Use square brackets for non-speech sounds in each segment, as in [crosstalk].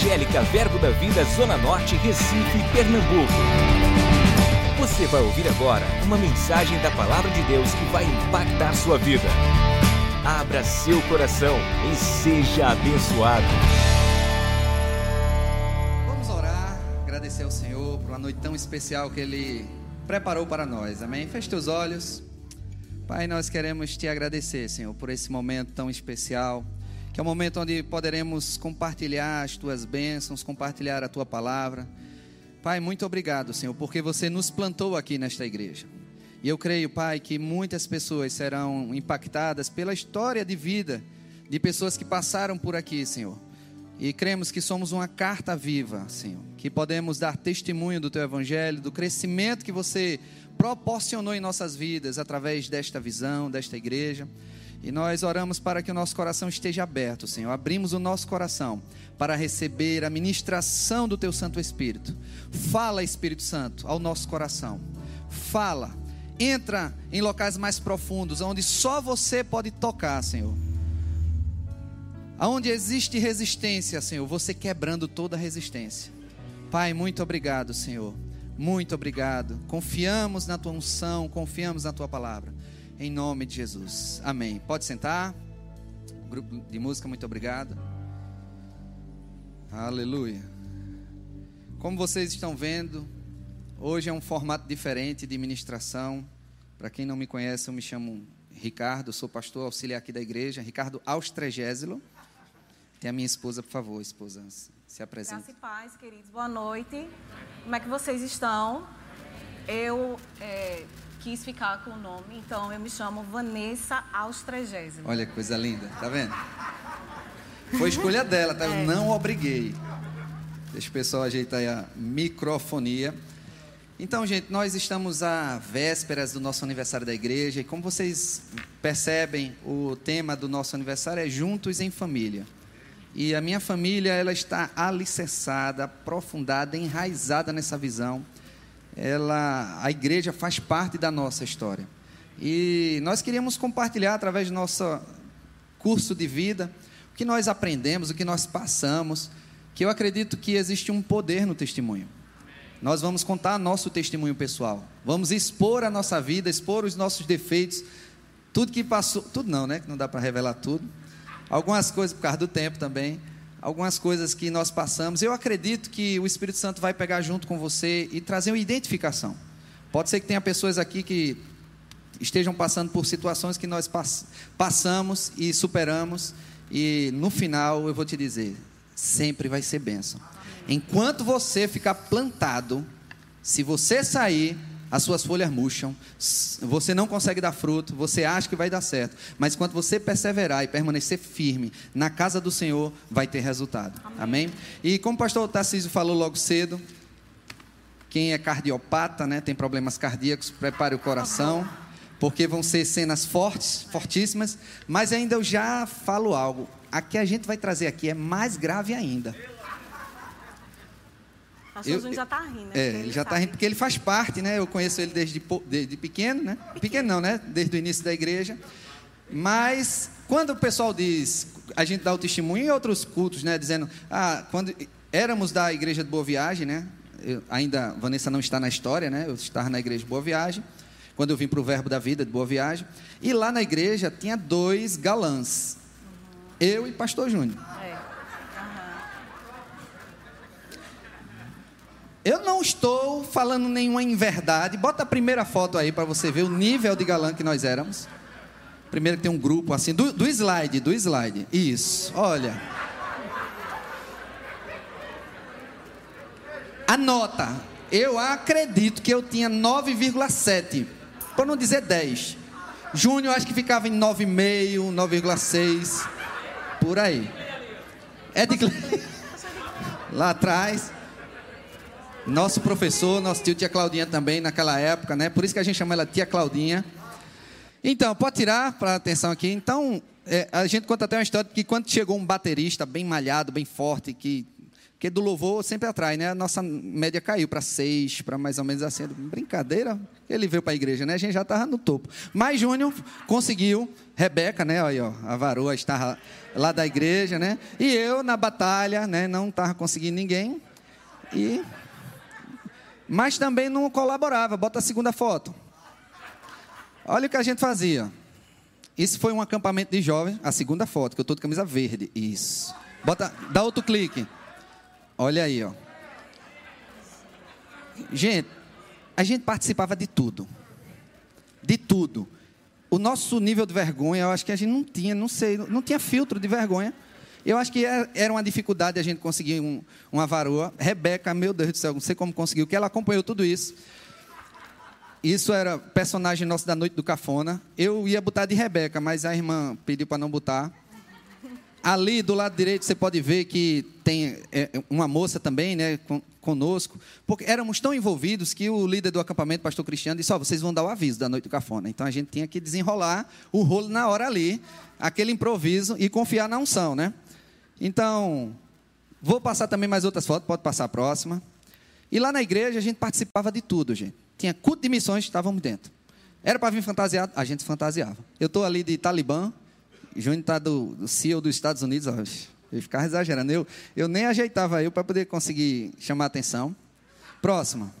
Evangélica Verbo da Vida Zona Norte, Recife, Pernambuco. Você vai ouvir agora uma mensagem da Palavra de Deus que vai impactar sua vida. Abra seu coração e seja abençoado. Vamos orar, agradecer ao Senhor por uma noite tão especial que Ele preparou para nós. Amém? Feche teus olhos. Pai, nós queremos te agradecer, Senhor, por esse momento tão especial que é o momento onde poderemos compartilhar as tuas bênçãos, compartilhar a tua palavra. Pai, muito obrigado, Senhor, porque você nos plantou aqui nesta igreja. E eu creio, Pai, que muitas pessoas serão impactadas pela história de vida de pessoas que passaram por aqui, Senhor. E cremos que somos uma carta viva, Senhor, que podemos dar testemunho do teu evangelho, do crescimento que você proporcionou em nossas vidas através desta visão, desta igreja. E nós oramos para que o nosso coração esteja aberto, Senhor. Abrimos o nosso coração para receber a ministração do Teu Santo Espírito. Fala, Espírito Santo, ao nosso coração. Fala. Entra em locais mais profundos, onde só você pode tocar, Senhor. Aonde existe resistência, Senhor, você quebrando toda resistência. Pai, muito obrigado, Senhor. Muito obrigado. Confiamos na tua unção, confiamos na tua palavra em nome de Jesus. Amém. Pode sentar. Grupo de música, muito obrigado. Aleluia. Como vocês estão vendo, hoje é um formato diferente de ministração. Para quem não me conhece, eu me chamo Ricardo, sou pastor auxiliar aqui da igreja, Ricardo Austrégésilo. Tem a minha esposa, por favor, esposa, se apresente. Graça e paz, queridos, boa noite. Como é que vocês estão? Eu é, quis ficar com o nome, então eu me chamo Vanessa Austrégésimo. Olha que coisa linda, tá vendo? Foi escolha dela, tá? Eu é. não obriguei. Deixa o pessoal ajeitar aí a microfonia. Então, gente, nós estamos à vésperas do nosso aniversário da igreja e como vocês percebem, o tema do nosso aniversário é Juntos em Família. E a minha família, ela está alicerçada, aprofundada, enraizada nessa visão ela, a igreja faz parte da nossa história. E nós queríamos compartilhar através do nosso curso de vida o que nós aprendemos, o que nós passamos, que eu acredito que existe um poder no testemunho. Nós vamos contar nosso testemunho pessoal. Vamos expor a nossa vida, expor os nossos defeitos, tudo que passou, tudo não, né? Que não dá para revelar tudo. Algumas coisas por causa do tempo também algumas coisas que nós passamos. Eu acredito que o Espírito Santo vai pegar junto com você e trazer uma identificação. Pode ser que tenha pessoas aqui que estejam passando por situações que nós pass passamos e superamos, e no final eu vou te dizer: sempre vai ser bênção. Enquanto você ficar plantado, se você sair, as suas folhas murcham, você não consegue dar fruto, você acha que vai dar certo, mas quando você perseverar e permanecer firme na casa do Senhor, vai ter resultado. Amém? Amém? E como o pastor Tarcísio falou logo cedo, quem é cardiopata, né, tem problemas cardíacos, prepare o coração, porque vão ser cenas fortes, fortíssimas, mas ainda eu já falo algo. A que a gente vai trazer aqui é mais grave ainda. Eu, Júnior já está rindo. Né? É, ele, já está rindo porque ele faz parte, né? Eu conheço ele desde, desde pequeno, né? Pequeno. não, né? Desde o início da igreja. Mas quando o pessoal diz, a gente dá o testemunho em outros cultos, né? Dizendo, ah, quando éramos da igreja de Boa Viagem, né? Eu, ainda, Vanessa não está na história, né? Eu estava na igreja de Boa Viagem. Quando eu vim para o Verbo da Vida de Boa Viagem. E lá na igreja tinha dois galãs. Eu e Pastor Júnior. Eu não estou falando nenhuma inverdade. Bota a primeira foto aí para você ver o nível de galã que nós éramos. Primeiro que tem um grupo assim, do, do slide, do slide. Isso, olha. Anota. Eu acredito que eu tinha 9,7. Para não dizer 10. Júnior acho que ficava em 9,5, 9,6. Por aí. É de [laughs] lá atrás. Nosso professor, nosso tio Tia Claudinha também naquela época, né? Por isso que a gente chama ela Tia Claudinha. Então, pode tirar para atenção aqui. Então, é, a gente conta até uma história que quando chegou um baterista bem malhado, bem forte, que Porque do louvor sempre atrai, né? A nossa média caiu para seis, para mais ou menos assim. Brincadeira, ele veio para a igreja, né? A gente já estava no topo. Mas Júnior conseguiu, Rebeca, né? Olha, ó, a varoa estava lá da igreja, né? E eu na batalha, né? Não estava conseguindo ninguém. E mas também não colaborava. Bota a segunda foto. Olha o que a gente fazia. Isso foi um acampamento de jovens. A segunda foto, que eu estou de camisa verde. Isso. Bota, dá outro clique. Olha aí, ó. Gente, a gente participava de tudo. De tudo. O nosso nível de vergonha, eu acho que a gente não tinha, não sei, não tinha filtro de vergonha. Eu acho que é, era uma dificuldade a gente conseguir um, uma varoa. Rebeca, meu Deus do céu, não sei como conseguiu, que ela acompanhou tudo isso. Isso era personagem nosso da noite do cafona. Eu ia botar de Rebeca, mas a irmã pediu para não botar. Ali do lado direito você pode ver que tem é, uma moça também, né, conosco, porque éramos tão envolvidos que o líder do acampamento, pastor Cristiano, disse: Ó, oh, vocês vão dar o aviso da noite do cafona. Então a gente tinha que desenrolar o rolo na hora ali, aquele improviso e confiar na unção, né? Então, vou passar também mais outras fotos, pode passar a próxima. E lá na igreja a gente participava de tudo, gente. Tinha culto de missões, estávamos dentro. Era para vir fantasiado, a gente fantasiava. Eu estou ali de Talibã, Júnior está do, do CEO dos Estados Unidos, ó, eu ficava exagerando. Eu, eu nem ajeitava eu para poder conseguir chamar a atenção. Próxima.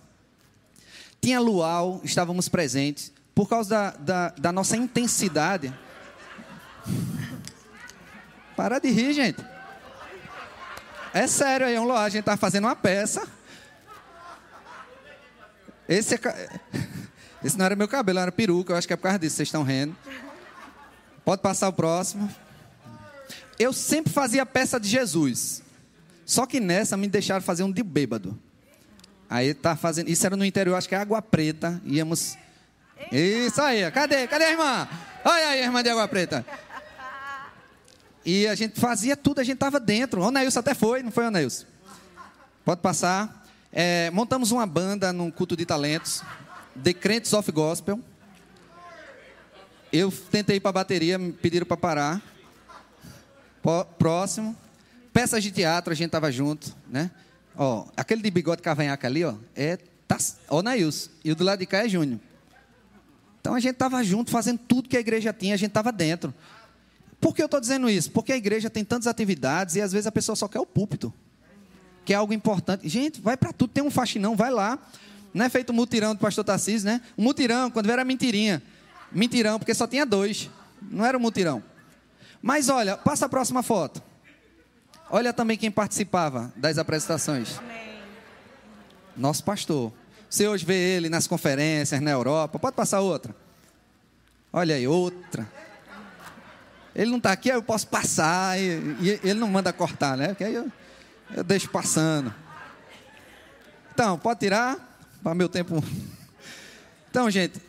Tinha luau, estávamos presentes. Por causa da, da, da nossa intensidade. Para de rir, gente. É sério aí, luau. A gente estava fazendo uma peça. Esse, é, esse não era meu cabelo, era peruca. Eu acho que é por causa disso, vocês estão rindo. Pode passar o próximo. Eu sempre fazia peça de Jesus. Só que nessa me deixaram fazer um de bêbado. Aí tá fazendo. Isso era no interior, acho que é Água Preta. Íamos. Isso aí, cadê? Cadê a irmã? Olha aí, irmã de Água Preta. E a gente fazia tudo, a gente estava dentro. O Neilson até foi, não foi, o Neilson? Pode passar. É, montamos uma banda num culto de talentos, The Crentes of Gospel. Eu tentei ir para a bateria, me pediram para parar. Próximo. Peças de teatro, a gente tava junto, né? Ó, aquele de bigode cavanhaque ali, ó, é tá, ó. E o do lado de cá é Júnior. Então a gente tava junto, fazendo tudo que a igreja tinha, a gente tava dentro. Por que eu estou dizendo isso? Porque a igreja tem tantas atividades e às vezes a pessoa só quer o púlpito. Que é algo importante. Gente, vai para tudo, tem um faxinão, vai lá. Não é feito um mutirão do pastor Tarcísio, né? Um mutirão, quando era mentirinha. Mentirão, porque só tinha dois. Não era um mutirão. Mas olha, passa a próxima foto. Olha também quem participava das apresentações. Nosso pastor. Você hoje vê ele nas conferências na Europa. Pode passar outra. Olha aí, outra. Ele não está aqui, eu posso passar. E, e, ele não manda cortar, né? Porque aí eu, eu deixo passando. Então, pode tirar. Para meu tempo. Então, gente,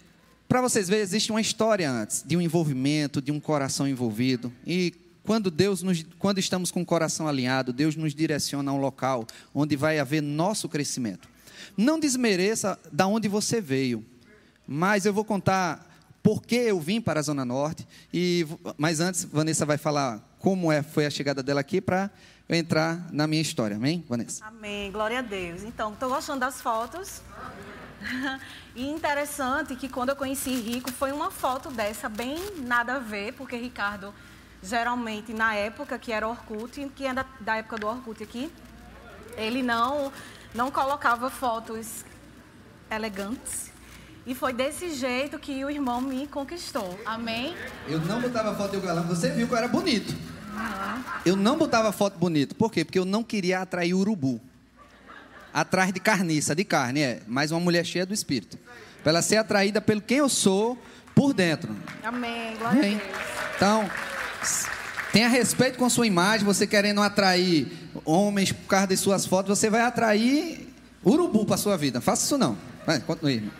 para vocês verem, existe uma história antes de um envolvimento, de um coração envolvido. E quando Deus nos, quando estamos com o coração alinhado, Deus nos direciona a um local onde vai haver nosso crescimento. Não desmereça da onde você veio, mas eu vou contar por que eu vim para a Zona Norte. E, mas antes, Vanessa vai falar como é, foi a chegada dela aqui para eu entrar na minha história. Amém, Vanessa? Amém, glória a Deus. Então, estou gostando das fotos. [laughs] E interessante que quando eu conheci Rico foi uma foto dessa, bem nada a ver, porque Ricardo, geralmente, na época que era Orkut, que é da, da época do Orkut aqui, ele não, não colocava fotos elegantes. E foi desse jeito que o irmão me conquistou. Amém? Eu não botava foto do galã, você viu que eu era bonito. Uhum. Eu não botava foto bonito. Por quê? Porque eu não queria atrair urubu atrás de carniça, de carne, é, mas uma mulher cheia do Espírito. Para ela ser atraída pelo quem eu sou por dentro. Amém. Glória Amém. a Deus. Então, tenha respeito com a sua imagem, você querendo atrair homens por causa de suas fotos, você vai atrair urubu para sua vida. Faça isso não. Vai, continue.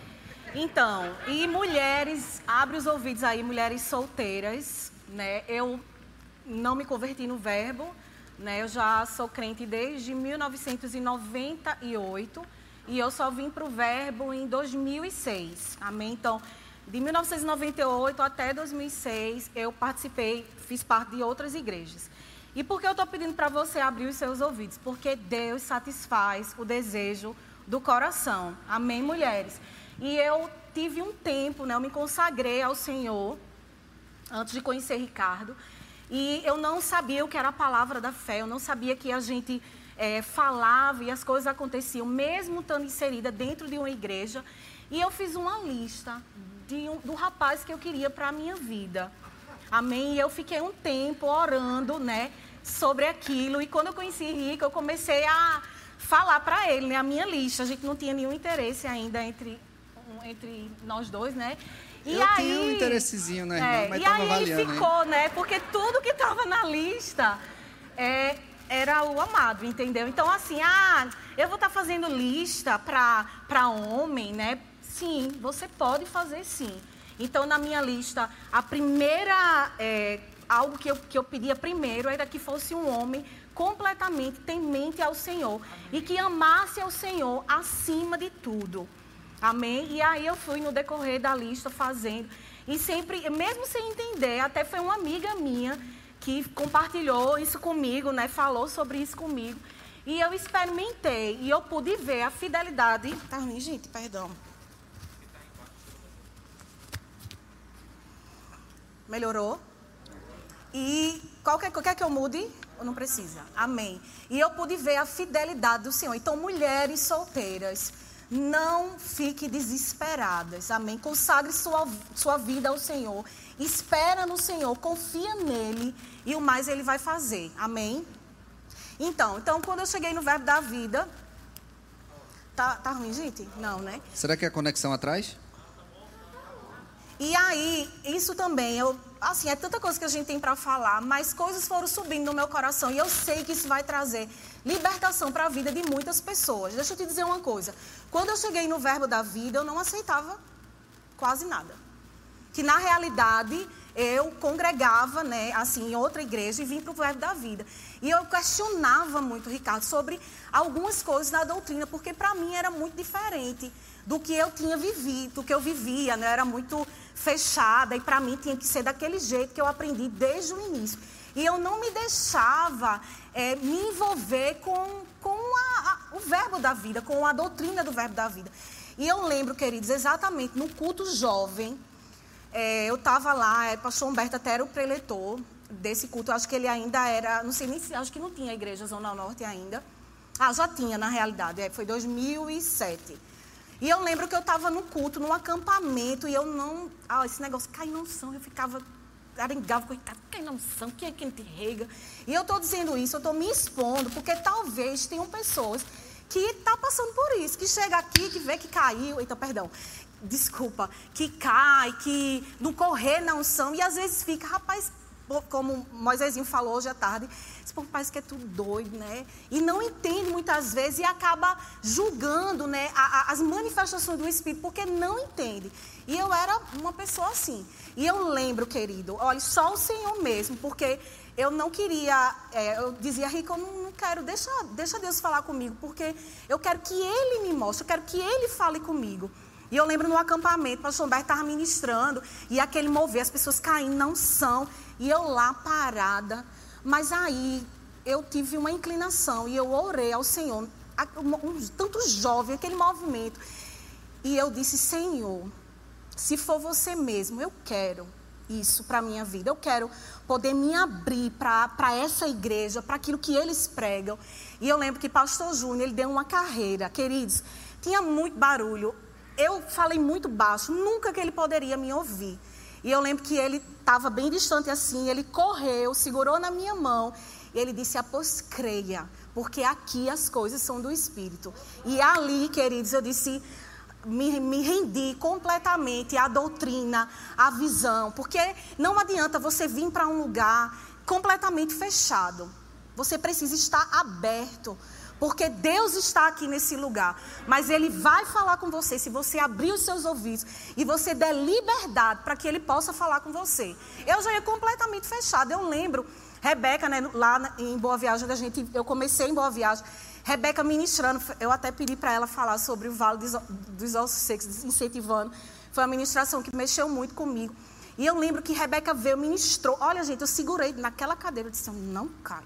Então, e mulheres, abre os ouvidos aí, mulheres solteiras, né? Eu não me converti no verbo, né? Eu já sou crente desde 1998 e eu só vim para o Verbo em 2006. Amém? Então, de 1998 até 2006, eu participei, fiz parte de outras igrejas. E por que eu estou pedindo para você abrir os seus ouvidos? Porque Deus satisfaz o desejo do coração. Amém, mulheres? E eu tive um tempo, né? Eu me consagrei ao Senhor antes de conhecer Ricardo. E eu não sabia o que era a palavra da fé, eu não sabia que a gente é, falava e as coisas aconteciam, mesmo estando inserida dentro de uma igreja. E eu fiz uma lista de um, do rapaz que eu queria para a minha vida. Amém? E eu fiquei um tempo orando, né, sobre aquilo. E quando eu conheci Rico, eu comecei a falar para ele, né, a minha lista. A gente não tinha nenhum interesse ainda entre, entre nós dois, né? E eu aí, tinha um interessezinho na irmã, é, mas avaliando. E aí ele ficou, hein? né? Porque tudo que estava na lista é, era o amado, entendeu? Então, assim, ah, eu vou estar tá fazendo lista para homem, né? Sim, você pode fazer sim. Então, na minha lista, a primeira, é, algo que eu, que eu pedia primeiro era que fosse um homem completamente temente ao Senhor Amém. e que amasse ao Senhor acima de tudo. Amém? E aí eu fui no decorrer da lista fazendo. E sempre, mesmo sem entender, até foi uma amiga minha que compartilhou isso comigo, né? Falou sobre isso comigo. E eu experimentei e eu pude ver a fidelidade. Tá ruim, gente, perdão. Melhorou? E qualquer, qualquer que eu mude, ou não precisa? Amém. E eu pude ver a fidelidade do Senhor. Então, mulheres solteiras, não fique desesperadas. Amém. Consagre sua, sua vida ao Senhor. Espera no Senhor, confia nele e o mais ele vai fazer. Amém. Então, então quando eu cheguei no verbo da vida, tá, tá ruim, gente? Não, né? Será que é a conexão atrás? E aí, isso também, eu, assim, é tanta coisa que a gente tem para falar, mas coisas foram subindo no meu coração e eu sei que isso vai trazer libertação para a vida de muitas pessoas. Deixa eu te dizer uma coisa. Quando eu cheguei no verbo da vida, eu não aceitava quase nada. Que na realidade eu congregava, né, assim, em outra igreja e vim para o verbo da vida. E eu questionava muito, Ricardo, sobre algumas coisas da doutrina, porque para mim era muito diferente do que eu tinha vivido, do que eu vivia, né? Era muito fechada e para mim tinha que ser daquele jeito que eu aprendi desde o início. E eu não me deixava é, me envolver com, com a, a, o verbo da vida, com a doutrina do verbo da vida. E eu lembro, queridos, exatamente no culto jovem, é, eu estava lá, é, pastor Humberto até era o preletor desse culto, acho que ele ainda era, não sei nem se, acho que não tinha igreja Zona Norte ainda. Ah, já tinha, na realidade, é, foi 2007. E eu lembro que eu estava no culto, num acampamento, e eu não. Ah, esse negócio cai no chão, eu ficava arengava, coitado, cai no chão, quem é que te rega? E eu estou dizendo isso, eu estou me expondo, porque talvez tenham pessoas que tá passando por isso, que chega aqui, que vê que caiu, então, perdão, desculpa, que cai, que não correr na unção, e às vezes fica, rapaz, como Moisésinho falou hoje à tarde, esse povo parece que é tudo doido, né? E não entende muitas vezes e acaba julgando né, a, a, as manifestações do Espírito, porque não entende. E eu era uma pessoa assim. E eu lembro, querido, olha, só o Senhor mesmo, porque eu não queria, é, eu dizia, Rico, eu não, não, quero, deixa, deixa Deus falar comigo, porque eu quero que Ele me mostre, eu quero que Ele fale comigo. E eu lembro no acampamento, o pastor Humberto estava ministrando, e aquele mover, as pessoas caindo, não são. E eu lá parada. Mas aí eu tive uma inclinação e eu orei ao Senhor, um, tanto jovem, aquele movimento. E eu disse: Senhor, se for você mesmo, eu quero isso para a minha vida. Eu quero poder me abrir para essa igreja, para aquilo que eles pregam. E eu lembro que pastor Júnior, ele deu uma carreira, queridos, tinha muito barulho eu falei muito baixo, nunca que ele poderia me ouvir. E eu lembro que ele estava bem distante assim, ele correu, segurou na minha mão e ele disse: Após creia, porque aqui as coisas são do Espírito. E ali, queridos, eu disse: me, me rendi completamente à doutrina, à visão, porque não adianta você vir para um lugar completamente fechado. Você precisa estar aberto porque Deus está aqui nesse lugar. Mas Ele vai falar com você se você abrir os seus ouvidos e você der liberdade para que Ele possa falar com você. Eu já ia completamente fechada. Eu lembro, Rebeca, né, lá em Boa Viagem, a gente, eu comecei em Boa Viagem. Rebeca ministrando, eu até pedi para ela falar sobre o Vale dos Ossos Secos, incentivando. Foi uma ministração que mexeu muito comigo. E eu lembro que Rebeca veio, ministrou. Olha, gente, eu segurei naquela cadeira e disse: não cai.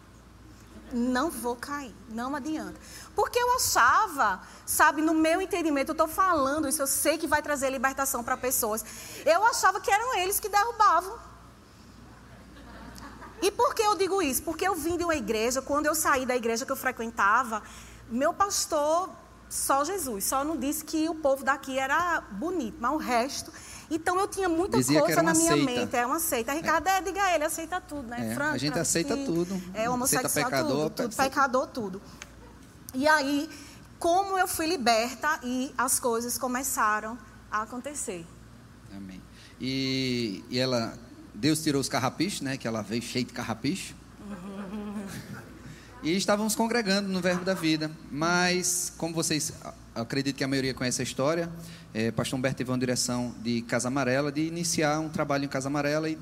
Não vou cair, não adianta. Porque eu achava, sabe, no meu entendimento, eu estou falando isso, eu sei que vai trazer libertação para pessoas. Eu achava que eram eles que derrubavam. E por que eu digo isso? Porque eu vim de uma igreja, quando eu saí da igreja que eu frequentava, meu pastor, só Jesus, só não disse que o povo daqui era bonito, mas o resto. Então eu tinha muita Dizia coisa na minha seita. mente, é uma seita. Ricardo, é. diga ele, aceita tudo, né? É, a gente aceita tudo. É homossexual, aceita pecador, tudo, tudo, pecador, tudo. E aí, como eu fui liberta e as coisas começaram a acontecer. Amém. E, e ela, Deus tirou os carrapichos, né? Que ela veio cheia de carrapicho. E estávamos congregando no Verbo da Vida. Mas, como vocês, acredito que a maioria conhece a história, é, Pastor Humberto teve uma direção de Casa Amarela, de iniciar um trabalho em Casa Amarela e,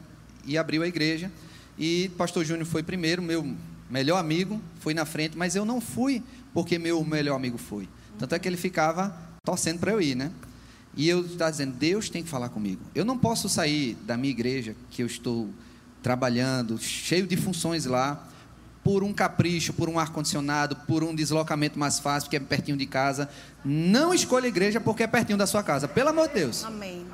e abriu a igreja. E Pastor Júnior foi primeiro, meu melhor amigo, foi na frente, mas eu não fui porque meu melhor amigo foi. Tanto é que ele ficava torcendo para eu ir, né? E eu estava dizendo, Deus tem que falar comigo. Eu não posso sair da minha igreja, que eu estou trabalhando, cheio de funções lá, por um capricho, por um ar-condicionado, por um deslocamento mais fácil, porque é pertinho de casa. Não escolha a igreja porque é pertinho da sua casa. Pelo amor de Deus. Amém.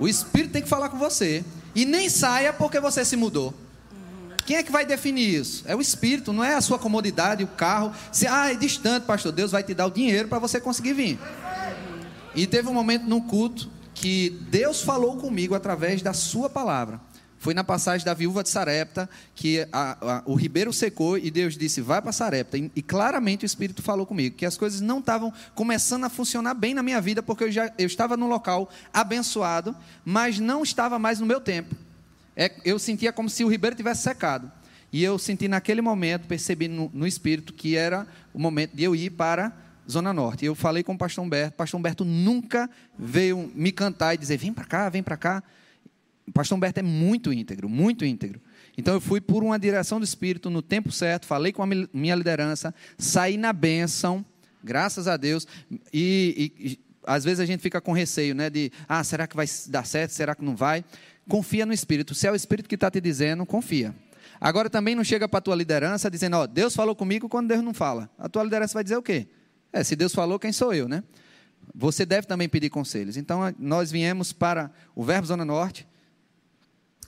O Espírito tem que falar com você. E nem saia porque você se mudou. Quem é que vai definir isso? É o Espírito, não é a sua comodidade, o carro. Se, ah, é distante, pastor. Deus vai te dar o dinheiro para você conseguir vir. E teve um momento no culto que Deus falou comigo através da sua palavra. Foi na passagem da viúva de Sarepta que a- a- o ribeiro secou e Deus disse: vai para Sarepta. E, e claramente o Espírito falou comigo que as coisas não estavam começando a funcionar bem na minha vida porque eu já eu estava num local abençoado, mas não estava mais no meu tempo. É, eu sentia como se o ribeiro tivesse secado. E eu senti naquele momento, percebi no, no espírito que era o momento de eu ir para Zona Norte. Eu falei com o pastor Humberto. O pastor Humberto nunca veio me cantar e dizer: vem para cá, vem para cá. O pastor Humberto é muito íntegro, muito íntegro. Então eu fui por uma direção do Espírito no tempo certo, falei com a mi- minha liderança, saí na bênção, graças a Deus. E, e- e às vezes a gente fica com receio, né? De, ah, será que vai dar certo? Será que não vai? Confia no Espírito. Se é o Espírito que está te dizendo, confia. Agora também não chega para a tua liderança dizendo, ó, Deus falou comigo quando Deus não fala. A tua liderança vai dizer o quê? É, se Deus falou, quem sou eu, né? Você deve também pedir conselhos. Então, nós viemos para o Verbo Zona Norte.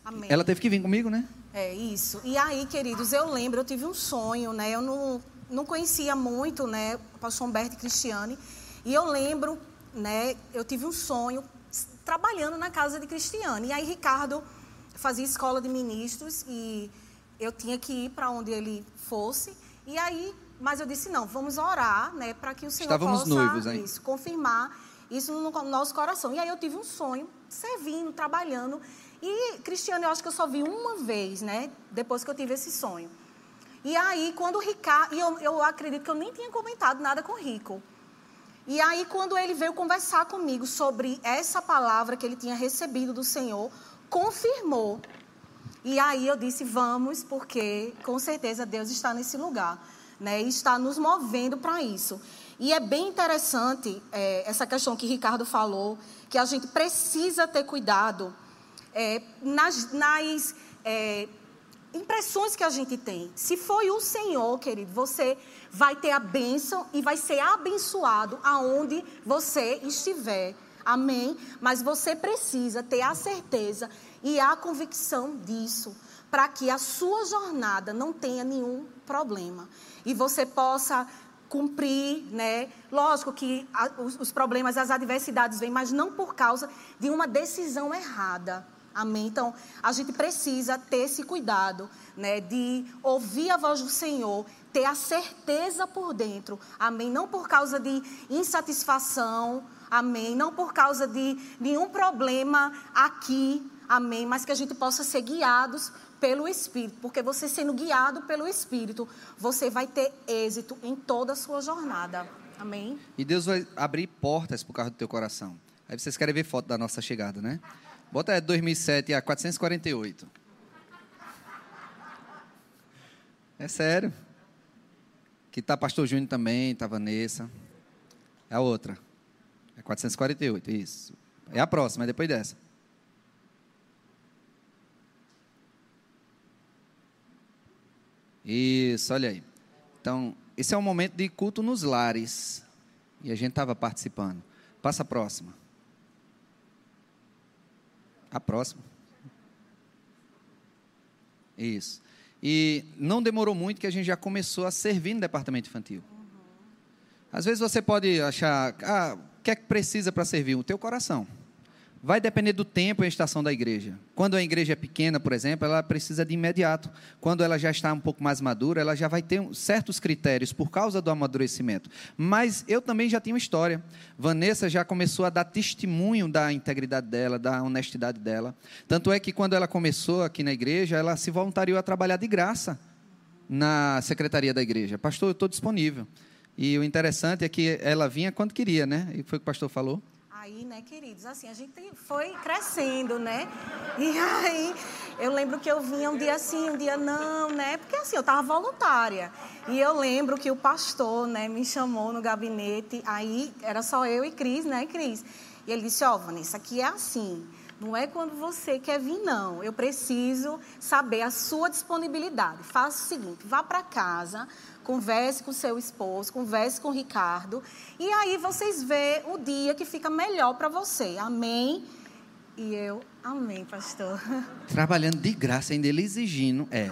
Amém. Ela teve que vir comigo, né? É isso. E aí, queridos, eu lembro, eu tive um sonho, né? Eu não, não conhecia muito, né, o pastor Humberto e Cristiane. E eu lembro, né, eu tive um sonho trabalhando na casa de Cristiane. E aí, Ricardo fazia escola de ministros e eu tinha que ir para onde ele fosse. E aí, mas eu disse, não, vamos orar, né, para que o Senhor Estávamos possa noivos, hein? isso, confirmar isso no nosso coração. E aí eu tive um sonho, servindo, trabalhando. E Cristiano, eu acho que eu só vi uma vez, né? Depois que eu tive esse sonho. E aí, quando o Ricardo. E eu, eu acredito que eu nem tinha comentado nada com o Rico. E aí, quando ele veio conversar comigo sobre essa palavra que ele tinha recebido do Senhor, confirmou. E aí eu disse: vamos, porque com certeza Deus está nesse lugar, né? E está nos movendo para isso. E é bem interessante é, essa questão que Ricardo falou, que a gente precisa ter cuidado é, nas, nas é, impressões que a gente tem. Se foi o Senhor, querido, você vai ter a bênção e vai ser abençoado aonde você estiver. Amém? Mas você precisa ter a certeza e a convicção disso, para que a sua jornada não tenha nenhum problema. E você possa cumprir, né? Lógico que os problemas, as adversidades vêm, mas não por causa de uma decisão errada. Amém? Então, a gente precisa ter esse cuidado, né? De ouvir a voz do Senhor, ter a certeza por dentro. Amém? Não por causa de insatisfação. Amém? Não por causa de nenhum problema aqui. Amém? Mas que a gente possa ser guiados pelo Espírito. Porque você sendo guiado pelo Espírito, você vai ter êxito em toda a sua jornada. Amém? E Deus vai abrir portas por causa do teu coração. Aí vocês querem ver foto da nossa chegada, né? Bota 2007 a 448. É sério. Que tá pastor Júnior também, tá Vanessa. É a outra. É 448, isso. É a próxima, é depois dessa. Isso, olha aí. Então, esse é um momento de culto nos lares. E a gente estava participando. Passa a próxima. A próxima. Isso. E não demorou muito que a gente já começou a servir no departamento infantil. Às vezes você pode achar, ah, o que é que precisa para servir? O teu coração. Vai depender do tempo e a estação da igreja. Quando a igreja é pequena, por exemplo, ela precisa de imediato. Quando ela já está um pouco mais madura, ela já vai ter certos critérios por causa do amadurecimento. Mas eu também já tenho história. Vanessa já começou a dar testemunho da integridade dela, da honestidade dela. Tanto é que quando ela começou aqui na igreja, ela se voluntariou a trabalhar de graça na secretaria da igreja. Pastor, eu estou disponível. E o interessante é que ela vinha quando queria, né? E foi o que o pastor falou. Aí, né, queridos, assim, a gente foi crescendo, né? E aí, eu lembro que eu vinha um dia sim, um dia não, né? Porque assim, eu estava voluntária. E eu lembro que o pastor, né, me chamou no gabinete, aí era só eu e Cris, né, Cris? E ele disse, ó, oh, Vanessa, aqui é assim, não é quando você quer vir, não. Eu preciso saber a sua disponibilidade. Faça o seguinte, vá para casa, converse com seu esposo, converse com o Ricardo, e aí vocês vê o dia que fica melhor para você. Amém? E eu, amém, pastor. [laughs] Trabalhando de graça, ainda ele exigindo, é,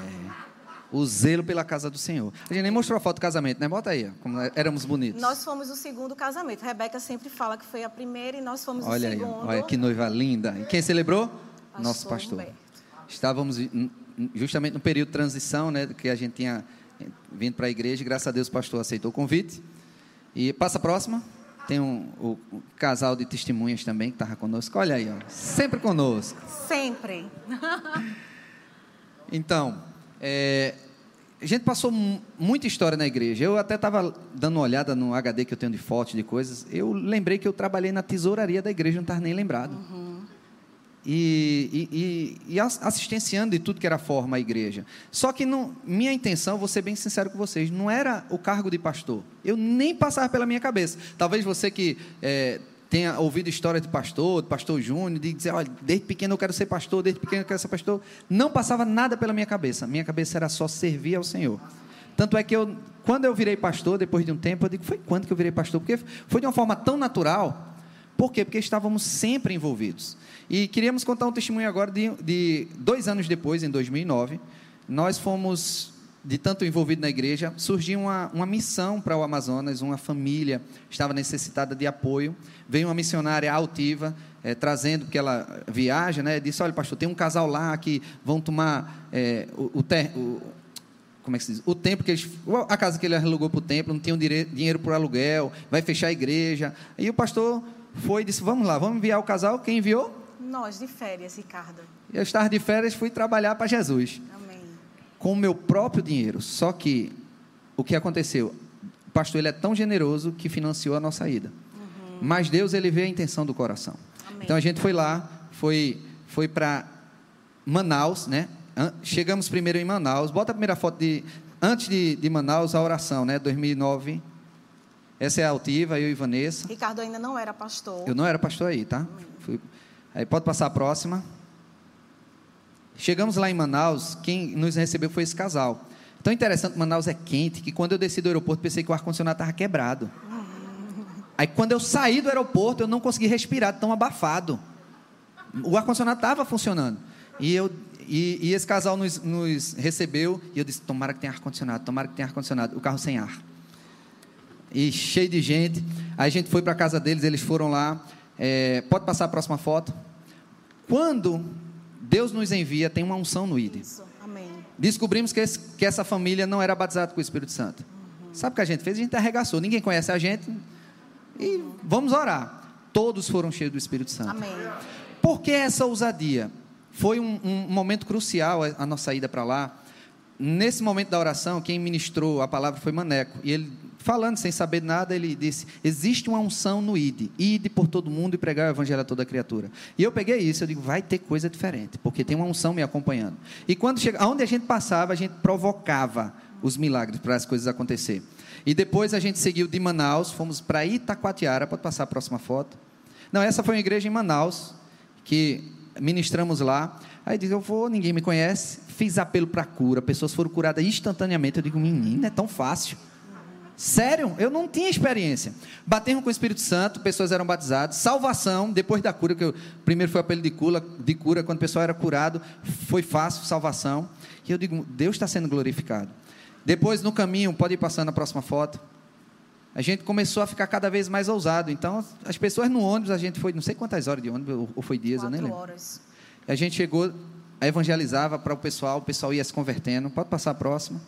o zelo pela casa do Senhor. A gente nem mostrou a foto do casamento, né? Bota aí, como éramos bonitos. Nós fomos o segundo casamento. A Rebeca sempre fala que foi a primeira e nós fomos olha o segundo. Aí, olha que noiva linda. E quem celebrou? Pastor Nosso pastor. Humberto. Estávamos justamente no período de transição, né? Que a gente tinha vindo para a igreja. Graças a Deus o pastor aceitou o convite. E passa a próxima. Tem um, um, um casal de testemunhas também que estava conosco. Olha aí, ó, sempre conosco. Sempre. [laughs] então, é, a gente passou muita história na igreja. Eu até estava dando uma olhada no HD que eu tenho de fotos, de coisas. Eu lembrei que eu trabalhei na tesouraria da igreja, não estava nem lembrado. Uhum e, e, e, assistenciando de tudo que era forma a igreja. Só que não, minha intenção, vou ser bem sincero com vocês, não era o cargo de pastor. Eu nem passava pela minha cabeça. Talvez você que é, tenha ouvido história de pastor, de pastor Júnior, de dizer, olha, desde pequeno eu quero ser pastor, desde pequeno eu quero ser pastor. Não passava nada pela minha cabeça. Minha cabeça era só servir ao Senhor. Tanto é que eu, quando eu virei pastor, depois de um tempo, eu digo, foi quando que eu virei pastor? Porque foi de uma forma tão natural. Por quê? Porque estávamos sempre envolvidos. E queríamos contar um testemunho agora de, de dois anos depois, em 2009. Nós fomos, de tanto envolvido na igreja, surgiu uma, uma missão para o Amazonas, uma família estava necessitada de apoio. Veio uma missionária altiva, é, trazendo, porque ela viaja, né? Disse: Olha, pastor, tem um casal lá que vão tomar é, o, o, ter, o como é que se diz? O tempo que eles. A casa que ele alugou para o templo, não tinha dinheiro para o aluguel, vai fechar a igreja. E o pastor foi e disse: Vamos lá, vamos enviar o casal. Quem enviou? Nós de férias, Ricardo. Eu estava de férias, fui trabalhar para Jesus. Amém. Com o meu próprio dinheiro. Só que o que aconteceu? O pastor ele é tão generoso que financiou a nossa ida. Uhum. Mas Deus ele vê a intenção do coração. Amém. Então a gente foi lá, foi foi para Manaus, né? Chegamos primeiro em Manaus. Bota a primeira foto de antes de, de Manaus a oração, né? 2009. Essa é a altiva, eu e Vanessa. Ricardo ainda não era pastor. Eu não era pastor aí, tá? Fui, Aí pode passar a próxima. Chegamos lá em Manaus, quem nos recebeu foi esse casal. Tão interessante, Manaus é quente, que quando eu desci do aeroporto, pensei que o ar-condicionado estava quebrado. [laughs] Aí quando eu saí do aeroporto, eu não consegui respirar, tão abafado. O ar-condicionado estava funcionando. E, eu, e, e esse casal nos, nos, recebeu, e eu disse, tomara que tenha ar-condicionado, tomara que tenha ar-condicionado. O carro sem ar. E cheio de gente. Aí a gente foi para a casa deles, eles foram lá. É, pode passar a próxima foto. Quando Deus nos envia, tem uma unção no ID. Isso. Descobrimos que, esse, que, essa família não era batizada com o Espírito Santo. Uhum. Sabe o que a gente fez? A gente arregaçou. Ninguém conhece a gente. E uhum. vamos orar. Todos foram cheios do Espírito Santo. Amém. Por que essa ousadia? Foi um, um momento crucial a, a nossa ida para lá. Nesse momento da oração, quem ministrou a palavra foi Maneco. E ele falando sem saber nada, ele disse: existe uma unção no ID, ide por todo mundo e pregar o evangelho a toda criatura. E eu peguei isso, eu digo: vai ter coisa diferente, porque tem uma unção me acompanhando. E quando chega, aonde a gente passava, a gente provocava os milagres para as coisas acontecer. E depois a gente seguiu de Manaus, fomos para Itacoatiara, pode passar a próxima foto. Não, essa foi uma igreja em Manaus, que ministramos lá. Aí diz, eu vou, ninguém me conhece. Fiz apelo para cura, pessoas foram curadas instantaneamente. Eu digo, menino, é tão fácil. Sério, eu não tinha experiência. Bateram com o Espírito Santo, pessoas eram batizadas. Salvação, depois da cura, que eu, primeiro foi o apelo de cura, de cura, quando o pessoal era curado, foi fácil, salvação. E eu digo, Deus está sendo glorificado. Depois, no caminho, pode ir passando a próxima foto. A gente começou a ficar cada vez mais ousado. Então, as pessoas no ônibus, a gente foi não sei quantas horas de ônibus, ou foi dias, Quatro eu nem lembro. horas. A gente chegou, evangelizava para o pessoal, o pessoal ia se convertendo. Pode passar a próxima.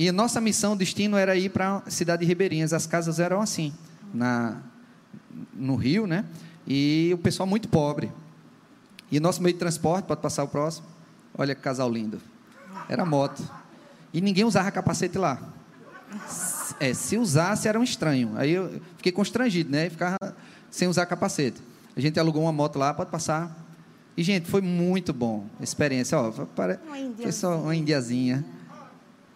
E nossa missão, destino era ir para a cidade de Ribeirinhas. As casas eram assim, na, no Rio, né? E o pessoal muito pobre. E nosso meio de transporte, pode passar o próximo. Olha que casal lindo. Era moto. E ninguém usava capacete lá. É, se usasse era um estranho. Aí eu fiquei constrangido, né? Ficava sem usar capacete. A gente alugou uma moto lá, pode passar. E, gente, foi muito bom a experiência. Ó, para, Uma foi só uma indiazinha.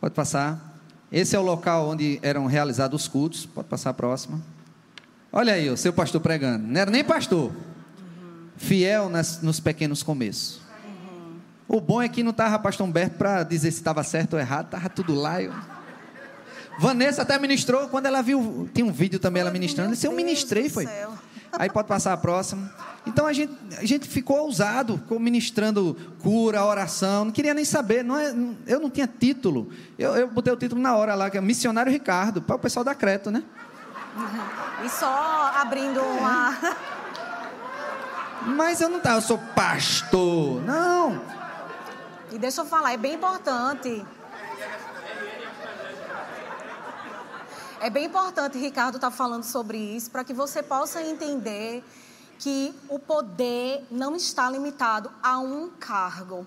Pode passar. Esse é o local onde eram realizados os cultos. Pode passar a próxima. Olha aí, o seu pastor pregando. Não era nem pastor. Fiel nas, nos pequenos começos. O bom é que não estava pastor Humberto para dizer se estava certo ou errado. Estava tudo lá. Eu... Vanessa até ministrou. Quando ela viu, tem um vídeo também ela ministrando. Ela disse, eu ministrei, foi. céu. Aí pode passar a próxima. Então a gente, a gente ficou ousado, ficou ministrando cura, oração. Não queria nem saber. Não é, eu não tinha título. Eu, eu botei o título na hora lá, que é Missionário Ricardo, para o pessoal da Creto, né? E só abrindo uma. [laughs] Mas eu não tava, eu sou pastor. Não. E deixa eu falar, é bem importante. É bem importante, Ricardo está falando sobre isso, para que você possa entender que o poder não está limitado a um cargo.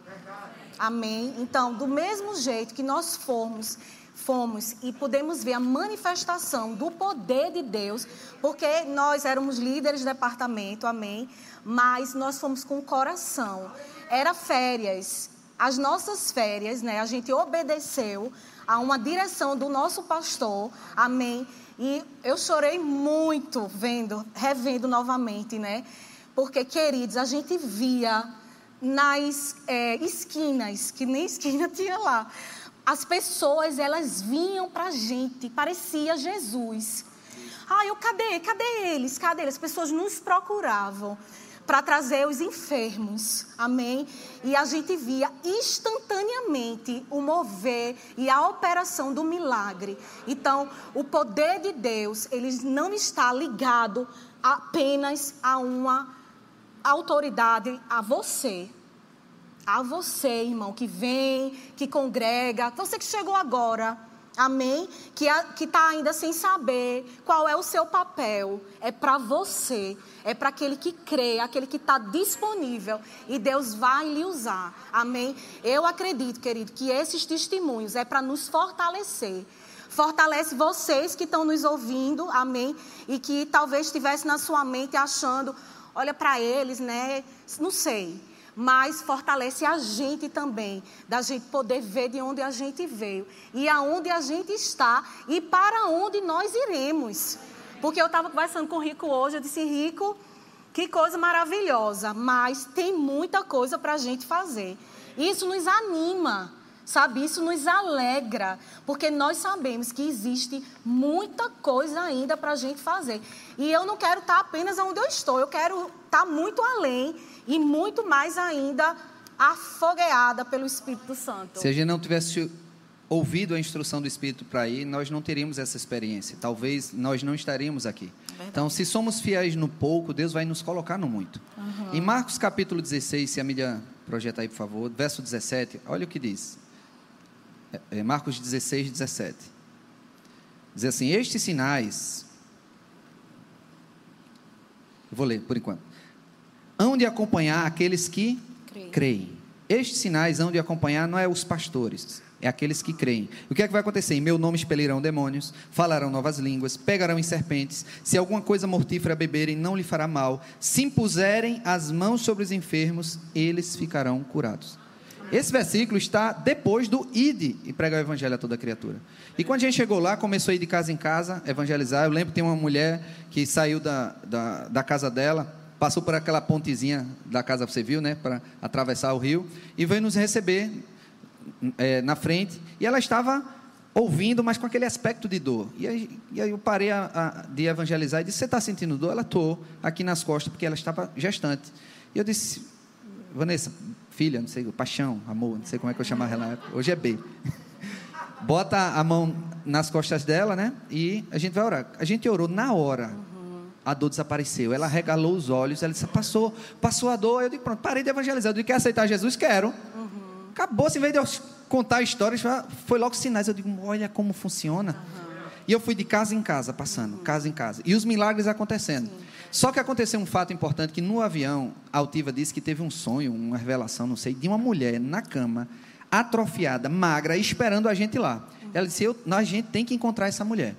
Amém? Então, do mesmo jeito que nós formos, fomos e podemos ver a manifestação do poder de Deus, porque nós éramos líderes de departamento, amém? Mas nós fomos com o coração. Era férias. As nossas férias, né? A gente obedeceu a uma direção do nosso pastor, amém? E eu chorei muito vendo, revendo novamente, né? Porque, queridos, a gente via nas é, esquinas, que nem esquina [laughs] tinha lá, as pessoas, elas vinham pra gente, parecia Jesus. Ah, eu cadê? Cadê eles? Cadê eles? As pessoas nos procuravam para trazer os enfermos. Amém? E a gente via instantaneamente o mover e a operação do milagre. Então, o poder de Deus, ele não está ligado apenas a uma autoridade, a você. A você, irmão, que vem, que congrega, você que chegou agora, amém? Que está ainda sem saber qual é o seu papel. É para você, é para aquele que crê, aquele que está disponível e Deus vai lhe usar, amém? Eu acredito, querido, que esses testemunhos é para nos fortalecer. Fortalece vocês que estão nos ouvindo, amém? E que talvez estivesse na sua mente achando, olha para eles, né? Não sei mas fortalece a gente também, da gente poder ver de onde a gente veio e aonde a gente está e para onde nós iremos. Porque eu estava conversando com o Rico hoje, eu disse, Rico, que coisa maravilhosa, mas tem muita coisa para a gente fazer. Isso nos anima, sabe? Isso nos alegra, porque nós sabemos que existe muita coisa ainda para a gente fazer. E eu não quero estar apenas onde eu estou, eu quero estar muito além e muito mais ainda afogueada pelo Espírito Santo. Se a gente não tivesse ouvido a instrução do Espírito para ir, nós não teríamos essa experiência. Talvez nós não estaríamos aqui. Verdade. Então, se somos fiéis no pouco, Deus vai nos colocar no muito. Uhum. Em Marcos capítulo 16, se a mídia projeta aí, por favor, verso 17, olha o que diz. É, é Marcos 16, 17. Diz assim: Estes sinais. Vou ler por enquanto. Hão de acompanhar aqueles que Creem. creem. Estes sinais hão de acompanhar não é os pastores, é aqueles que creem. O que é que vai acontecer? Em meu nome expelirão demônios, falarão novas línguas, pegarão em serpentes. Se alguma coisa mortífera beberem, não lhe fará mal. Se impuserem as mãos sobre os enfermos, eles ficarão curados. Esse versículo está depois do ide e pregar o evangelho a toda criatura. E quando a gente chegou lá, começou a ir de casa em casa, evangelizar. Eu lembro que tem uma mulher que saiu da, da, da casa dela, passou por aquela pontezinha da casa que você viu, né, para atravessar o rio, e veio nos receber é, na frente, e ela estava ouvindo, mas com aquele aspecto de dor. E aí, e aí eu parei a, a, de evangelizar e disse: Você está sentindo dor? Ela estou, aqui nas costas, porque ela estava gestante. E eu disse: Vanessa, filha, não sei, paixão, amor, não sei como é que eu chamava ela, hoje é B. [laughs] Bota a mão nas costas dela, né? E a gente vai orar. A gente orou na hora. A dor desapareceu. Ela regalou os olhos. Ela disse: Passou, passou a dor. Eu digo: Pronto, parei de evangelizar. Eu disse: Quer aceitar Jesus? Quero. Uhum. Acabou. Em vez de eu contar histórias, foi logo sinais. Eu digo: Olha como funciona. Uhum. E eu fui de casa em casa, passando, casa em casa. E os milagres acontecendo. Sim. Só que aconteceu um fato importante: que no avião, a Altiva disse que teve um sonho, uma revelação, não sei, de uma mulher na cama atrofiada, magra, esperando a gente lá. Ela disse: eu, A gente tem que encontrar essa mulher.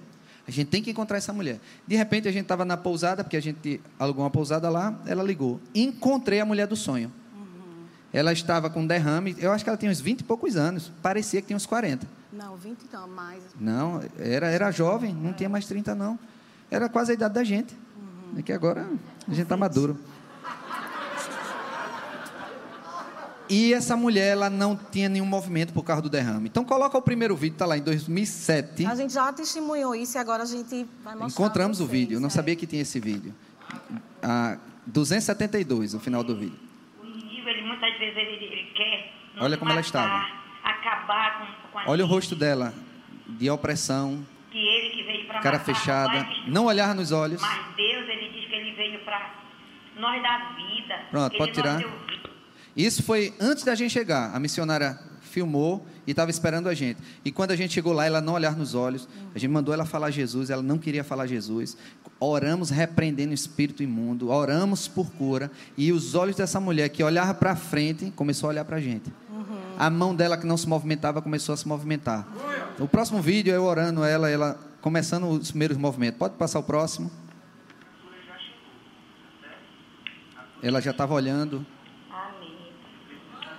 A gente tem que encontrar essa mulher. De repente a gente estava na pousada, porque a gente alugou uma pousada lá, ela ligou. Encontrei a mulher do sonho. Uhum. Ela estava com derrame, eu acho que ela tinha uns 20 e poucos anos, parecia que tinha uns 40. Não, 20 não, mais. Não, era, era jovem, não é. tinha mais 30 não. Era quase a idade da gente. É que agora a gente está maduro. E essa mulher, ela não tinha nenhum movimento por causa do derrame. Então, coloca o primeiro vídeo, está lá em 2007. A gente já testemunhou isso e agora a gente vai mostrar. Encontramos o vídeo, eu não é. sabia que tinha esse vídeo. Ah, 272, o final do vídeo. O inimigo, ele, muitas vezes, ele, ele quer. Olha como matar, ela estava. Acabar com, com Olha o rosto dela, de opressão. Que ele que veio para Cara matar, fechada, não olhar nos olhos. Mas Deus, ele diz que ele veio para nós dar vida. Pronto, pode tirar. Isso foi antes da gente chegar. A missionária filmou e estava esperando a gente. E quando a gente chegou lá, ela não olhar nos olhos, a gente mandou ela falar Jesus, ela não queria falar Jesus. Oramos repreendendo o espírito imundo, oramos por cura, e os olhos dessa mulher que olhava para frente começou a olhar para a gente. Uhum. A mão dela que não se movimentava começou a se movimentar. O próximo vídeo eu orando ela, ela começando os primeiros movimentos. Pode passar o próximo? Ela já estava olhando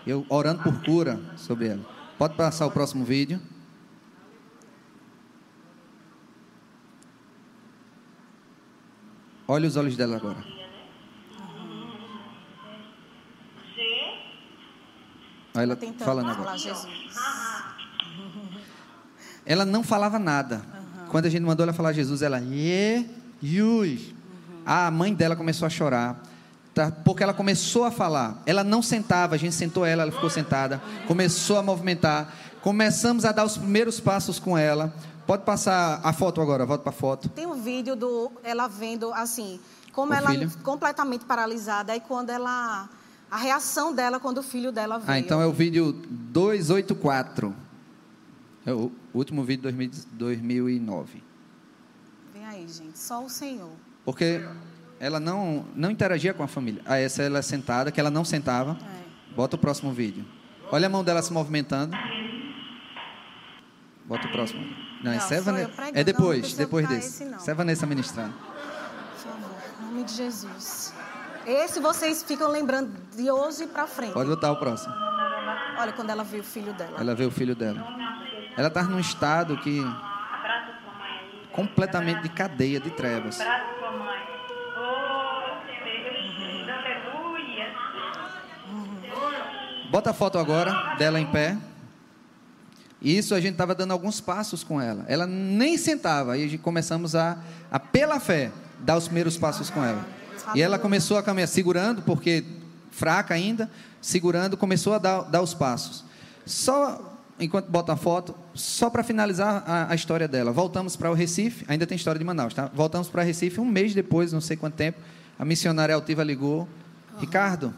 eu orando por cura sobre ela. Pode passar o próximo vídeo. Olha os olhos dela agora. Olha ela falando agora. [laughs] Ela não falava nada. Quando a gente mandou ela falar Jesus, ela, e, A mãe dela começou a chorar tá? porque ela começou a falar. Ela não sentava, a gente sentou ela, ela ficou sentada, começou a movimentar. Começamos a dar os primeiros passos com ela. Pode passar a foto agora, volta para a foto. Tem um vídeo do ela vendo assim, como o ela filho. completamente paralisada e quando ela a reação dela quando o filho dela veio. Ah, então é o vídeo 284. É o último vídeo de 2009. Vem aí, gente, só o Senhor. Porque ela não, não interagia com a família. Ah, essa ela é sentada, que ela não sentava. É. Bota o próximo vídeo. Olha a mão dela se movimentando. Bota o próximo. Não, não esse é, Vanessa, é depois, não, depois desse. Esse, é Vanessa ministrando. Por favor, em nome de Jesus. Esse vocês ficam lembrando de hoje para frente. Pode botar o próximo. Olha quando ela viu o filho dela. Ela viu o filho dela. Ela está num estado que completamente de cadeia de trevas. Bota a foto agora dela em pé. Isso a gente estava dando alguns passos com ela. Ela nem sentava. Aí começamos a, a, pela fé, dar os primeiros passos com ela. E ela começou a caminhar, segurando, porque fraca ainda, segurando, começou a dar, dar os passos. Só, enquanto bota a foto, só para finalizar a, a, história dela. Voltamos para o Recife, ainda tem história de Manaus, tá? Voltamos para Recife, um mês depois, não sei quanto tempo, a missionária altiva ligou. Ricardo,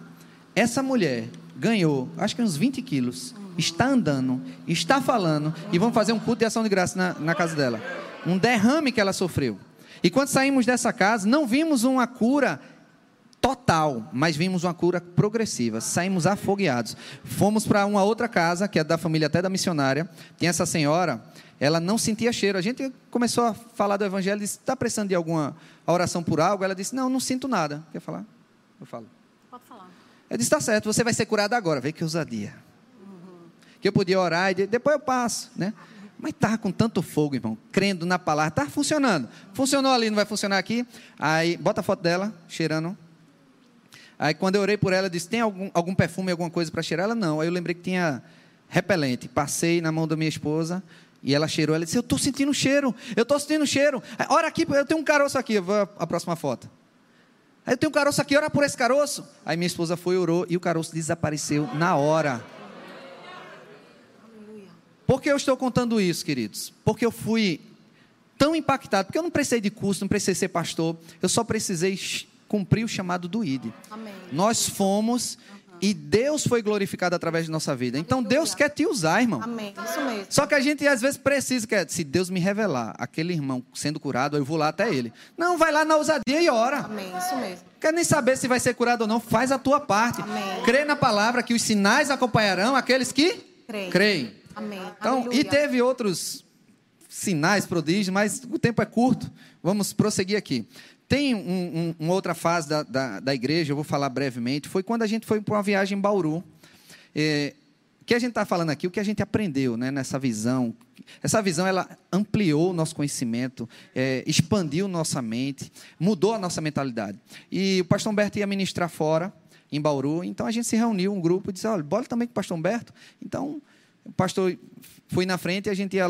essa mulher ganhou, acho que uns 20 quilos, está andando, está falando, e vamos fazer um culto de ação de graça na, na casa dela. Um derrame que ela sofreu. E quando saímos dessa casa, não vimos uma cura total, mas vimos uma cura progressiva. Saímos afogueados. Fomos para uma outra casa, que é da família até da missionária. Tem essa senhora, ela não sentia cheiro. A gente começou a falar do evangelho, disse: "Está precisando de alguma oração por algo?" Ela disse: "Não, não sinto nada." Quer falar? Eu falo. Eu disse, está certo, você vai ser curado agora. Vê que ousadia. Que eu podia orar e depois eu passo, né? Mas estava com tanto fogo, irmão, crendo na palavra. Estava funcionando. Funcionou ali, não vai funcionar aqui. Aí, bota a foto dela, cheirando. Aí quando eu orei por ela, eu disse: tem algum, algum perfume, alguma coisa para cheirar? Ela não. Aí eu lembrei que tinha repelente. Passei na mão da minha esposa e ela cheirou. Ela disse: Eu estou sentindo cheiro, eu estou sentindo cheiro. Ora aqui, eu tenho um caroço aqui. Vou a próxima foto. Aí eu tenho um caroço aqui, ora por esse caroço. Aí minha esposa foi, orou e o caroço desapareceu na hora. Por que eu estou contando isso, queridos? Porque eu fui tão impactado, porque eu não precisei de curso, não precisei ser pastor, eu só precisei cumprir o chamado do ID. Amém. Nós fomos. E Deus foi glorificado através de nossa vida. Então Deus quer te usar, irmão. Amém. Isso mesmo. Só que a gente às vezes precisa que se Deus me revelar aquele irmão sendo curado, eu vou lá até ele. Não, vai lá na ousadia e ora. Amém. Isso mesmo. Quer nem saber se vai ser curado ou não, faz a tua parte. Amém. Crê na palavra que os sinais acompanharão aqueles que creem. creem. Amém. Então, Aleluia. e teve outros sinais, prodígios, mas o tempo é curto. Vamos prosseguir aqui. Tem um, um, uma outra fase da, da, da, igreja, eu vou falar brevemente. Foi quando a gente foi para uma viagem em Bauru. É, o que a gente está falando aqui, o que a gente aprendeu né, nessa visão. Essa visão ela ampliou o nosso conhecimento, é, expandiu nossa mente, mudou a nossa mentalidade. E o pastor Humberto ia ministrar fora, em Bauru, então a gente se reuniu, um grupo, e disse: olha, bora também com o pastor Humberto. Então o pastor foi na frente e a gente ia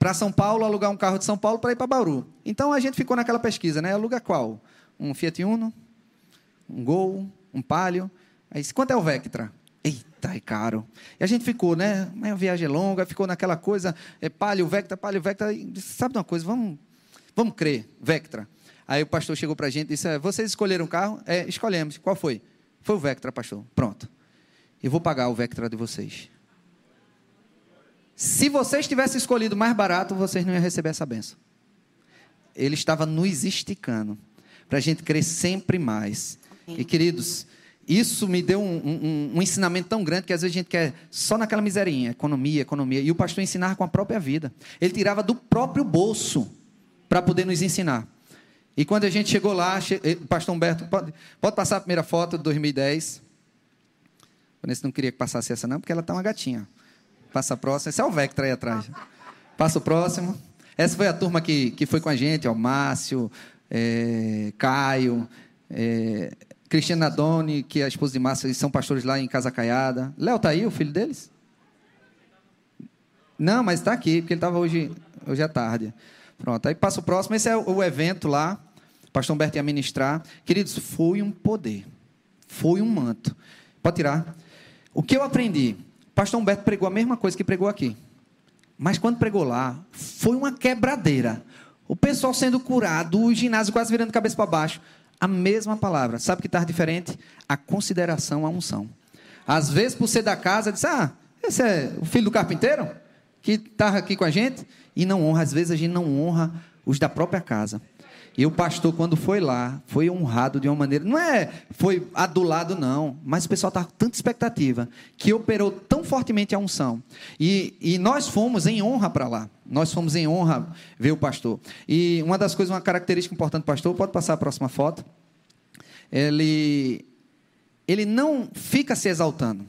para São Paulo, alugar um carro de São Paulo para ir para Bauru. Então a gente ficou naquela pesquisa, né? Aluga qual? Um Fiat Uno, um Gol, um Palio. Aí, quanto é o Vectra? Eita, é caro. E a gente ficou, né? Uma viagem longa, ficou naquela coisa, é Palio, Vectra, Palio, Vectra. E disse, sabe de uma coisa? Vamos, vamos crer, Vectra. Aí o pastor chegou para a gente e disse: é, Vocês escolheram um carro? É, escolhemos. Qual foi? Foi o Vectra, pastor. Pronto. Eu vou pagar o Vectra de vocês. Se vocês tivessem escolhido mais barato, vocês não iam receber essa benção. Ele estava nos esticando para a gente crer sempre mais. E queridos, isso me deu um, um, um, ensinamento tão grande que às vezes a gente quer só naquela miserinha, economia, economia. E o pastor ensinava com a própria vida. Ele tirava do próprio bolso para poder nos ensinar. E quando a gente chegou lá, eh, o pastor Humberto, pode, pode passar a primeira foto de 2010. Vanessa não queria que passasse essa não, porque ela está uma gatinha. Passa a próxima. Esse é o Vectra aí atrás. Passa o próximo. Essa foi a turma que, que foi com a gente, ó, Márcio, é, Caio, é, Cristiana Doni, que é a esposa de Márcio, eles são pastores lá em Casa Caiada. Léo tá aí, o filho deles? Não, mas está aqui, porque ele estava hoje, hoje à tarde. Pronto, aí passa o próximo. Esse é o, evento lá. O pastor Humberto ia ministrar. Queridos, foi um poder. Foi um manto. Pode tirar. O que eu aprendi? Pastor Humberto pregou a mesma coisa que pregou aqui. Mas quando pregou lá, foi uma quebradeira. O pessoal sendo curado, o ginásio quase virando cabeça para baixo. A mesma palavra. Sabe o que está diferente? A consideração, a unção. Às vezes, por ser da casa, diz: Ah, esse é o filho do carpinteiro? Que está aqui com a gente? E não honra. Às vezes a gente não honra os da própria casa. E o pastor, quando foi lá, foi honrado de uma maneira. Não é foi adulado, não. Mas o pessoal estava com tanta expectativa que operou tão fortemente a unção. E, e nós fomos em honra para lá. Nós fomos em honra ver o pastor. E uma das coisas, uma característica importante do pastor, pode passar a próxima foto. Ele, ele não fica se exaltando.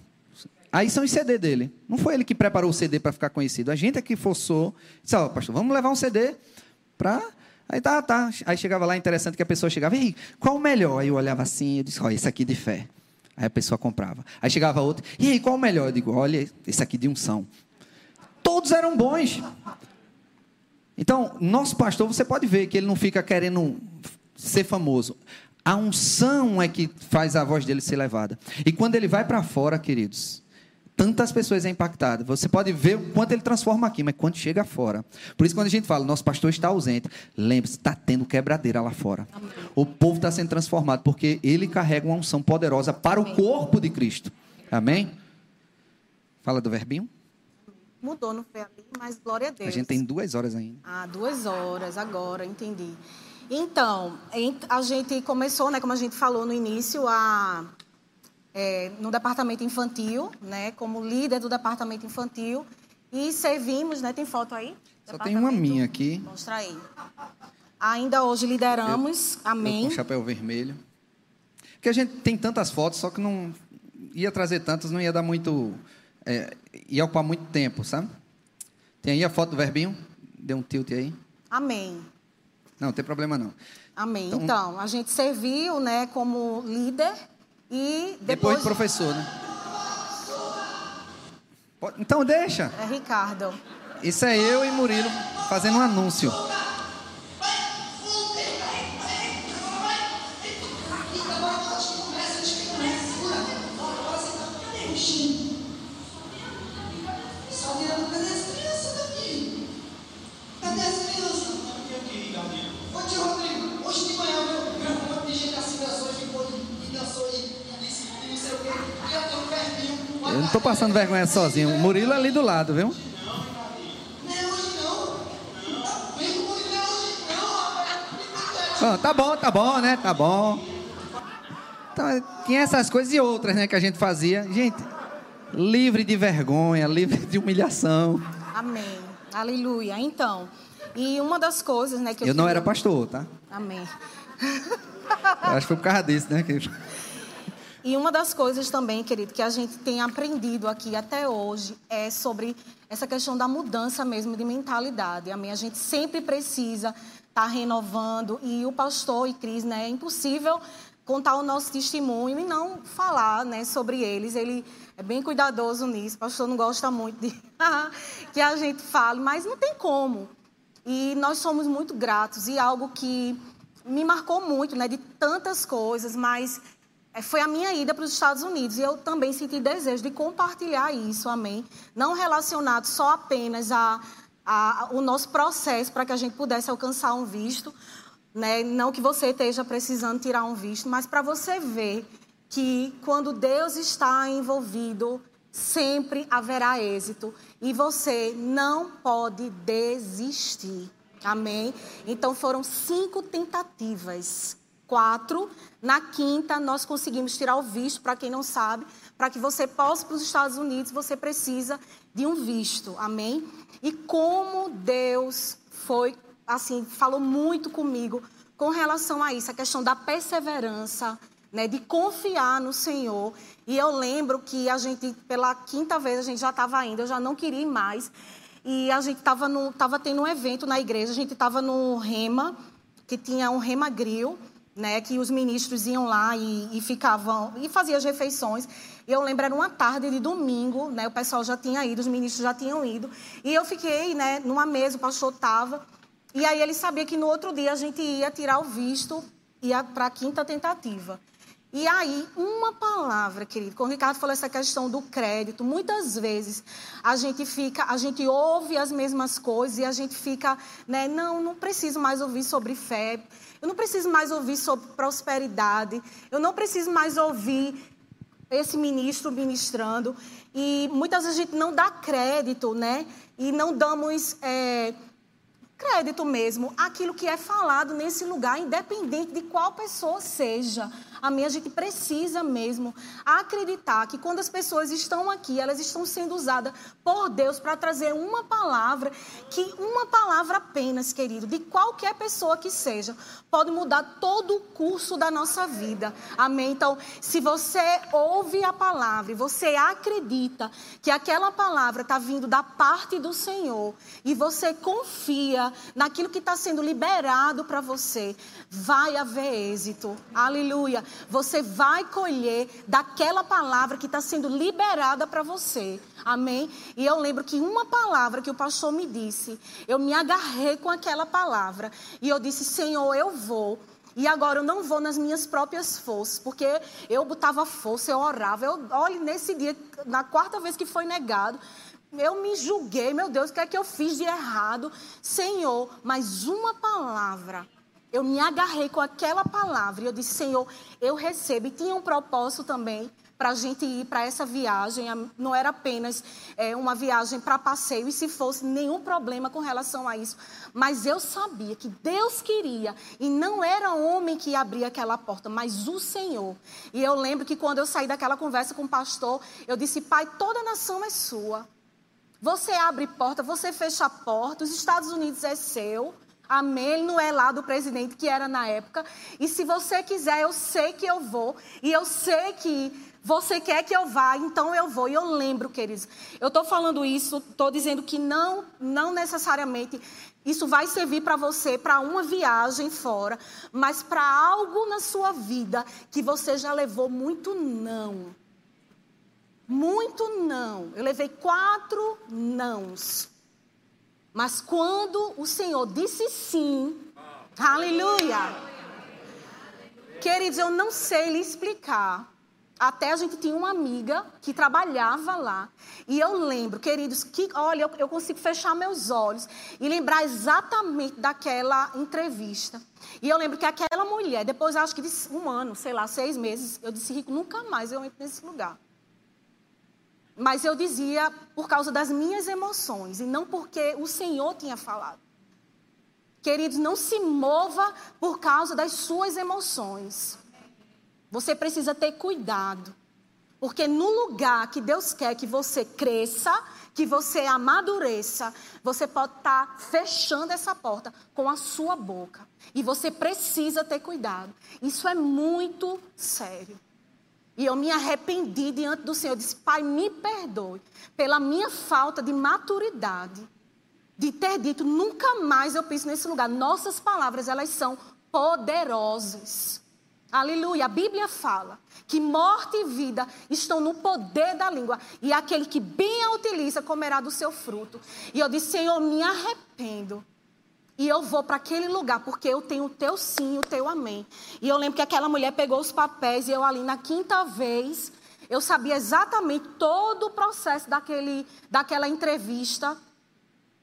Aí são os CD dele. Não foi ele que preparou o CD para ficar conhecido. A gente é que forçou. Disse, ó, oh, pastor, vamos levar um CD para Aí tá, tá. Aí chegava lá, interessante que a pessoa chegava, ei, qual o melhor? Aí eu olhava assim, eu disse, olha, esse aqui de fé. Aí a pessoa comprava. Aí chegava outro, e aí, qual o melhor? Eu digo, olha, esse aqui de unção. Todos eram bons. Então, nosso pastor, você pode ver que ele não fica querendo ser famoso. A unção é que faz a voz dele ser levada. E quando ele vai para fora, queridos, tantas pessoas é impactada. Você pode ver o quanto ele transforma aqui, mas quando chega fora. Por isso, quando a gente fala, nosso pastor está ausente, lembre-se, está tendo quebradeira lá fora. Amém. O povo está sendo transformado, porque ele carrega uma unção poderosa para Amém. o corpo de Cristo. Amém? Fala do verbinho. Mudou, não foi ali, mas glória a Deus. A gente tem duas horas ainda. Ah, duas horas, agora, entendi. Então, a gente começou, né, como a gente falou no início, a é, no departamento infantil, né, como líder do departamento infantil, e servimos, né, tem foto aí? Só tem uma minha aqui. Mostra aí. Ainda hoje lideramos, eu, amém. Eu com chapéu vermelho. Porque a gente tem tantas fotos, só que não ia trazer tantas, não ia dar muito, é, ia ocupar muito tempo, sabe? Tem aí a foto do verbinho? Deu um tilt aí. Amém. Não, não tem problema não. Amém. Então, então, a gente serviu, né, como líder E Depois depois. de professor, né? Então deixa. É Ricardo. Isso é eu e Murilo fazendo um anúncio. Passando vergonha sozinho. O Murilo ali do lado, viu? Não não. Não não. Ó, tá bom, tá bom, né? Tá bom. Então, tinha essas coisas e outras, né, que a gente fazia. Gente, livre de vergonha, livre de humilhação. Amém. Aleluia. Então, e uma das coisas, né, que eu. Eu não queria- era pastor, tá? Amém. Eu acho que foi por causa disso, né? que- [laughs] E uma das coisas também, querido, que a gente tem aprendido aqui até hoje é sobre essa questão da mudança mesmo de mentalidade. Amém? A gente sempre precisa estar renovando e o pastor e Cris, né, é impossível contar o nosso testemunho e não falar, né, sobre eles. Ele é bem cuidadoso nisso. O pastor não gosta muito de [laughs] que a gente fale, mas não tem como. E nós somos muito gratos e algo que me marcou muito, né, de tantas coisas, mas foi a minha ida para os Estados Unidos e eu também senti desejo de compartilhar isso, amém? Não relacionado só apenas a, a- o nosso processo para que a gente pudesse alcançar um visto, né? Não que você esteja precisando tirar um visto, mas para você ver que quando Deus está envolvido, sempre haverá êxito e você não pode desistir. Amém? Então foram cinco tentativas. Quatro. Na quinta, nós conseguimos tirar o visto, para quem não sabe. Para que você possa para os Estados Unidos, você precisa de um visto. Amém? E como Deus foi, assim, falou muito comigo com relação a isso, a questão da perseverança, né, de confiar no Senhor. E eu lembro que a gente, pela quinta vez, a gente já estava indo, eu já não queria ir mais. E a gente estava tava tendo um evento na igreja, a gente estava no Rema, que tinha um Rema Grill, né, que os ministros iam lá e, e ficavam, e faziam as refeições. E eu lembro, era uma tarde de domingo, né, o pessoal já tinha ido, os ministros já tinham ido. E eu fiquei né, numa mesa, o pastor estava. E aí ele sabia que no outro dia a gente ia tirar o visto, ia para a quinta tentativa. E aí, uma palavra, querido, quando o Ricardo falou essa questão do crédito, muitas vezes a gente fica, a gente ouve as mesmas coisas e a gente fica, né, não, não preciso mais ouvir sobre fé, eu não preciso mais ouvir sobre prosperidade, eu não preciso mais ouvir esse ministro ministrando. E muitas vezes a gente não dá crédito, né? E não damos é, crédito mesmo àquilo que é falado nesse lugar, independente de qual pessoa seja. A gente precisa mesmo acreditar que quando as pessoas estão aqui, elas estão sendo usadas por Deus para trazer uma palavra, que uma palavra apenas, querido, de qualquer pessoa que seja, pode mudar todo o curso da nossa vida. Amém? Então, se você ouve a palavra e você acredita que aquela palavra está vindo da parte do Senhor e você confia naquilo que está sendo liberado para você, vai haver êxito. Aleluia. Você vai colher daquela palavra que está sendo liberada para você. Amém? E eu lembro que uma palavra que o pastor me disse, eu me agarrei com aquela palavra e eu disse: Senhor, eu vou. E agora eu não vou nas minhas próprias forças, porque eu botava força, eu orava. Eu, olha, nesse dia, na quarta vez que foi negado, eu me julguei, meu Deus, o que é que eu fiz de errado? Senhor, mas uma palavra. Eu me agarrei com aquela palavra e eu disse, Senhor, eu recebo. E tinha um propósito também para a gente ir para essa viagem. Não era apenas é, uma viagem para passeio, e se fosse nenhum problema com relação a isso. Mas eu sabia que Deus queria, e não era homem que abria aquela porta, mas o Senhor. E eu lembro que quando eu saí daquela conversa com o pastor, eu disse, Pai, toda nação é sua. Você abre porta, você fecha porta, os Estados Unidos é seu. Amém. Ele não é lá do presidente que era na época. E se você quiser, eu sei que eu vou. E eu sei que Você quer que eu vá, então eu vou. E eu lembro, queridos. Eu estou falando isso, estou dizendo que não, não necessariamente isso vai servir para você para uma viagem fora, mas para algo na sua vida que você já levou muito não. Muito não. Eu levei quatro nãos. Mas quando o Senhor disse sim, aleluia. Queridos, eu não sei lhe explicar até a gente tinha uma amiga que trabalhava lá. E eu lembro, queridos, que olha, eu, eu consigo fechar meus olhos e lembrar exatamente daquela entrevista. E eu lembro que aquela mulher, depois acho que de um ano, sei lá, seis meses, eu disse, Rico, nunca mais eu entro nesse lugar. Mas eu dizia por causa das minhas emoções e não porque o Senhor tinha falado. Queridos, não se mova por causa das suas emoções. Você precisa ter cuidado. Porque no lugar que Deus quer que você cresça, que você amadureça, você pode estar tá fechando essa porta com a sua boca. E você precisa ter cuidado. Isso é muito sério. E eu me arrependi diante do Senhor. Eu disse, Pai, me perdoe pela minha falta de maturidade. De ter dito, nunca mais eu piso nesse lugar. Nossas palavras, elas são poderosas. Aleluia. A Bíblia fala que morte e vida estão no poder da língua. E aquele que bem a utiliza comerá do seu fruto. E eu disse, Senhor, me arrependo. E eu vou para aquele lugar, porque eu tenho o teu sim, o teu amém. E eu lembro que aquela mulher pegou os papéis e eu ali na quinta vez, eu sabia exatamente todo o processo daquele, daquela entrevista.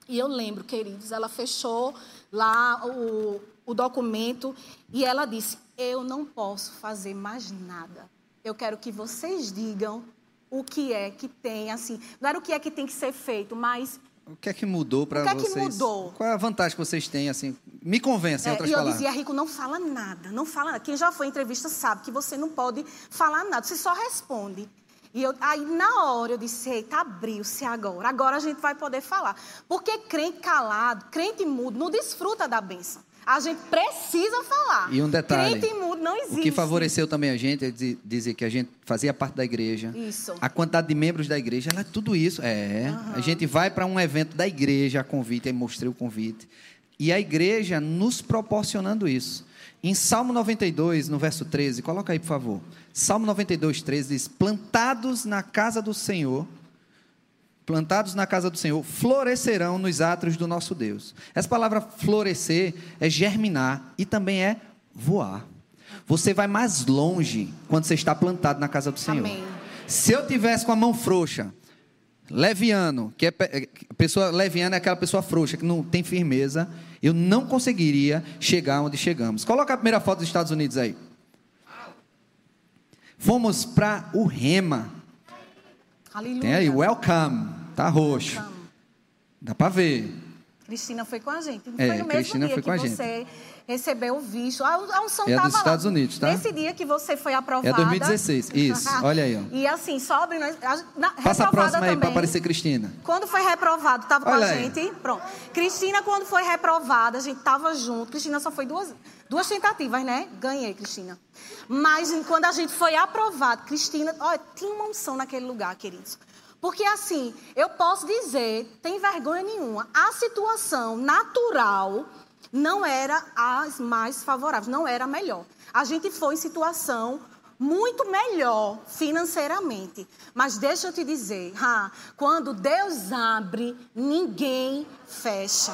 E eu lembro, queridos, ela fechou lá o, o documento e ela disse: Eu não posso fazer mais nada. Eu quero que vocês digam o que é que tem, assim, não era o que é que tem que ser feito, mas o que é que mudou para vocês? O que é que mudou? Qual é a vantagem que vocês têm, assim? Me convence, em é, outras e palavras. eu dizia, Rico, não fala nada, não fala nada. Quem já foi em entrevista sabe que você não pode falar nada, você só responde. E eu, aí, na hora, eu disse, eita, abriu-se agora. Agora a gente vai poder falar. Porque crente calado, crente mudo, não desfruta da bênção. A gente precisa falar. E um detalhe. Crente mudo não existe. O que favoreceu também a gente é dizer que a gente fazia parte da igreja. Isso. A quantidade de membros da igreja, ela é tudo isso. É. Uhum. A gente vai para um evento da igreja, a convite, aí mostrei o convite. E a igreja nos proporcionando isso. Em Salmo 92, no verso 13, coloca aí, por favor. Salmo 92, 13 diz: Plantados na casa do Senhor plantados na casa do Senhor, florescerão nos átrios do nosso Deus. Essa palavra florescer é germinar e também é voar. Você vai mais longe quando você está plantado na casa do Senhor. Amém. Se eu tivesse com a mão frouxa, leviano, que é pessoa leviana é aquela pessoa frouxa que não tem firmeza, eu não conseguiria chegar onde chegamos. Coloca a primeira foto dos Estados Unidos aí. Fomos para o Rema. Aleluia. Tem aí, welcome. Tá roxo. Dá para ver. Cristina foi com a gente. É, foi no mesmo Cristina dia foi com que a gente. você recebeu o visto. A unção é dos Estados lá. Unidos, tá? Nesse dia que você foi aprovada. É 2016, isso. [laughs] Olha aí, ó. e assim, sobre nós. Passa a próxima aí para aparecer Cristina. Quando foi reprovado, estava com a aí. gente. Pronto. Cristina, quando foi reprovada, a gente estava junto. Cristina só foi duas, duas tentativas, né? Ganhei, Cristina. Mas quando a gente foi aprovado, Cristina, olha, tinha uma unção naquele lugar, queridos. Porque assim, eu posso dizer, tem vergonha nenhuma, a situação natural não era as mais favoráveis, não era a melhor. A gente foi em situação muito melhor financeiramente. Mas deixa eu te dizer, ah, quando Deus abre, ninguém fecha.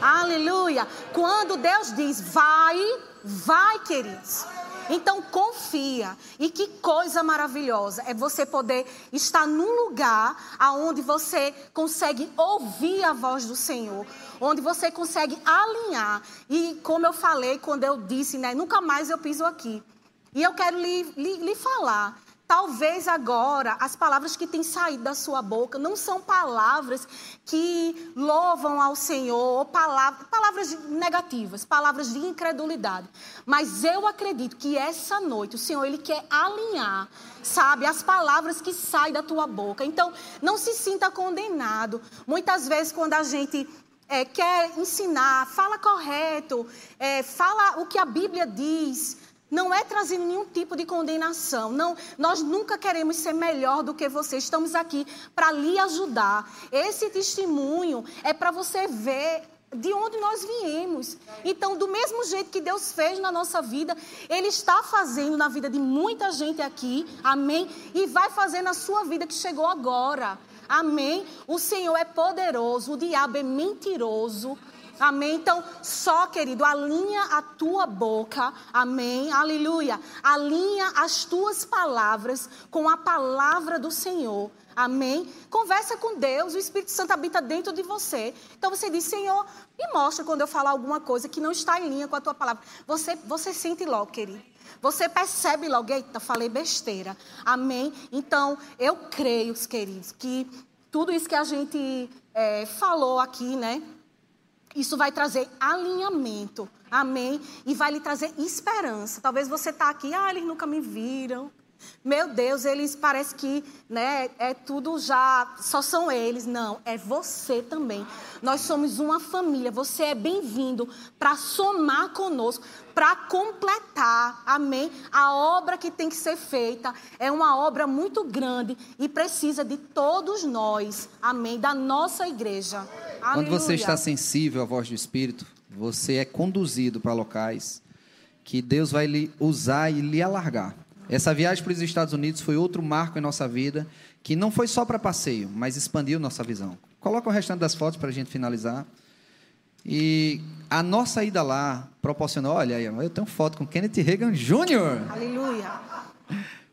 Aleluia! Quando Deus diz, vai, vai, queridos. Então confia. E que coisa maravilhosa é você poder estar num lugar aonde você consegue ouvir a voz do Senhor, onde você consegue alinhar. E como eu falei quando eu disse, né, nunca mais eu piso aqui. E eu quero lhe, lhe, lhe falar Talvez agora as palavras que têm saído da sua boca não são palavras que louvam ao Senhor, ou palavras, palavras negativas, palavras de incredulidade. Mas eu acredito que essa noite o Senhor ele quer alinhar, sabe, as palavras que saem da tua boca. Então, não se sinta condenado. Muitas vezes quando a gente é, quer ensinar, fala correto, é, fala o que a Bíblia diz Não é trazendo nenhum tipo de condenação. Não, nós nunca queremos ser melhor do que você. Estamos aqui para lhe ajudar. Esse testemunho é para você ver de onde nós viemos. Então, do mesmo jeito que Deus fez na nossa vida, Ele está fazendo na vida de muita gente aqui, amém? E vai fazer na sua vida que chegou agora, amém? O Senhor é poderoso, o diabo é mentiroso, Amém? Então, só, querido, alinha a tua boca, amém? Aleluia. Alinha as tuas palavras com a palavra do Senhor. Amém? Conversa com Deus, o Espírito Santo habita dentro de você. Então você diz, Senhor, me mostra quando eu falar alguma coisa que não está em linha com a tua palavra. Você, você sente logo, querido. Você percebe logo, eita, falei besteira. Amém? Então, eu creio, queridos, que tudo isso que a gente é, falou aqui, né? Isso vai trazer alinhamento, amém? E vai lhe trazer esperança. Talvez você está aqui, ah, eles nunca me viram. Meu Deus, eles parece que né, é tudo já, só são eles. Não, é você também. Nós somos uma família. Você é bem-vindo para somar conosco, para completar, amém? A obra que tem que ser feita é uma obra muito grande e precisa de todos nós, amém? Da nossa igreja. Quando você está sensível à voz do Espírito, você é conduzido para locais que Deus vai lhe usar e lhe alargar. Essa viagem para os Estados Unidos foi outro marco em nossa vida, que não foi só para passeio, mas expandiu nossa visão. Coloca o restante das fotos para a gente finalizar. E a nossa ida lá proporcionou, olha aí, eu tenho foto com Kenneth Reagan Jr. Aleluia.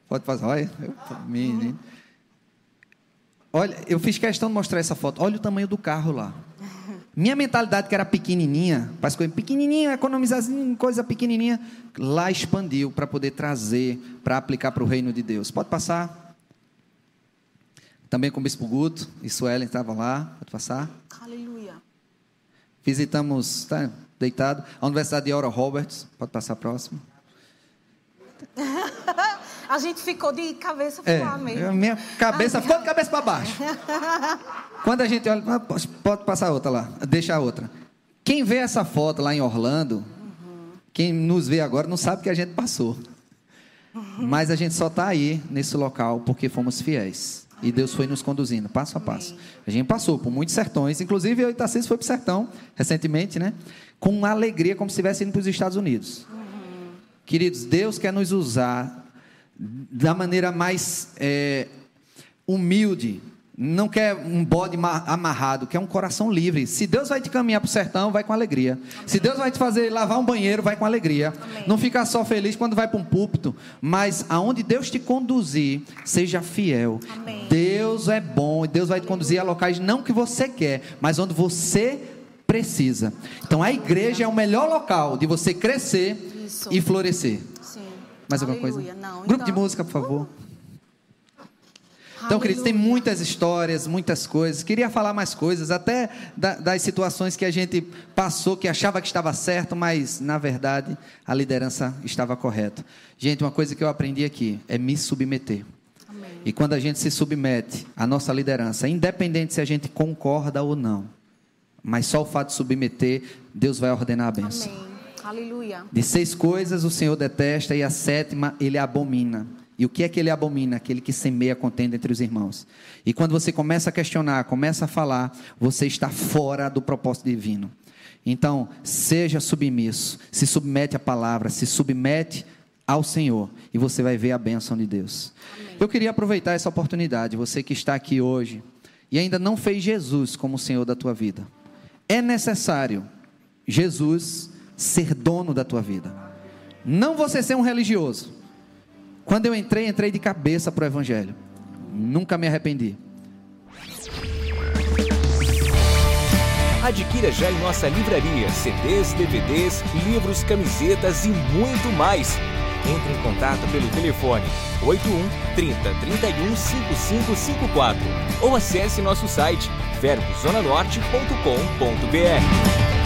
Pode fazer, olha, eu, menino. Olha, eu fiz questão de mostrar essa foto. Olha o tamanho do carro lá. Minha mentalidade, que era pequenininha, faz coisa pequenininha, economizar coisa pequenininha, lá expandiu para poder trazer, para aplicar para o reino de Deus. Pode passar? Também com o Bispo Guto e Suelen estavam lá. Pode passar? Aleluia. Visitamos, está deitado, a Universidade de Oral Roberts. Pode passar próximo. [laughs] A gente ficou de cabeça para é, lá mesmo. Minha cabeça ficou de cabeça para baixo. [laughs] Quando a gente olha, ah, pode passar outra lá, deixa a outra. Quem vê essa foto lá em Orlando, uhum. quem nos vê agora não sabe que a gente passou. Mas a gente só está aí nesse local porque fomos fiéis. E Deus foi nos conduzindo passo a passo. A gente passou por muitos sertões, inclusive eu e Tarcísio foi para o sertão recentemente, né? Com alegria, como se estivesse indo para os Estados Unidos. Uhum. Queridos, Deus quer nos usar da maneira mais é, humilde. Não quer um bode amarrado, quer um coração livre. Se Deus vai te caminhar para o sertão, vai com alegria. Amém. Se Deus vai te fazer lavar um banheiro, vai com alegria. Amém. Não fica só feliz quando vai para um púlpito, mas aonde Deus te conduzir, seja fiel. Amém. Deus é bom e Deus vai te conduzir a locais não que você quer, mas onde você precisa. Então a igreja é o melhor local de você crescer Isso. e florescer. Mais alguma coisa? Não. Grupo então... de música, por favor. Então, queridos, tem muitas histórias, muitas coisas. Queria falar mais coisas, até das situações que a gente passou, que achava que estava certo, mas na verdade a liderança estava correta. Gente, uma coisa que eu aprendi aqui é me submeter. Amém. E quando a gente se submete à nossa liderança, independente se a gente concorda ou não, mas só o fato de submeter, Deus vai ordenar a bênção. Amém. Aleluia. De seis coisas o Senhor detesta e a sétima ele abomina. E o que é que ele abomina? Aquele que semeia contenda entre os irmãos. E quando você começa a questionar, começa a falar, você está fora do propósito divino. Então, seja submisso, se submete à palavra, se submete ao Senhor e você vai ver a bênção de Deus. Amém. Eu queria aproveitar essa oportunidade, você que está aqui hoje e ainda não fez Jesus como o Senhor da tua vida. É necessário Jesus ser dono da tua vida. Não você ser um religioso. Quando eu entrei, entrei de cabeça para o Evangelho. Nunca me arrependi. Adquira já em nossa livraria CDs, DVDs, livros, camisetas e muito mais. Entre em contato pelo telefone 81 30 31 5554 ou acesse nosso site verbozonanorte.com.br.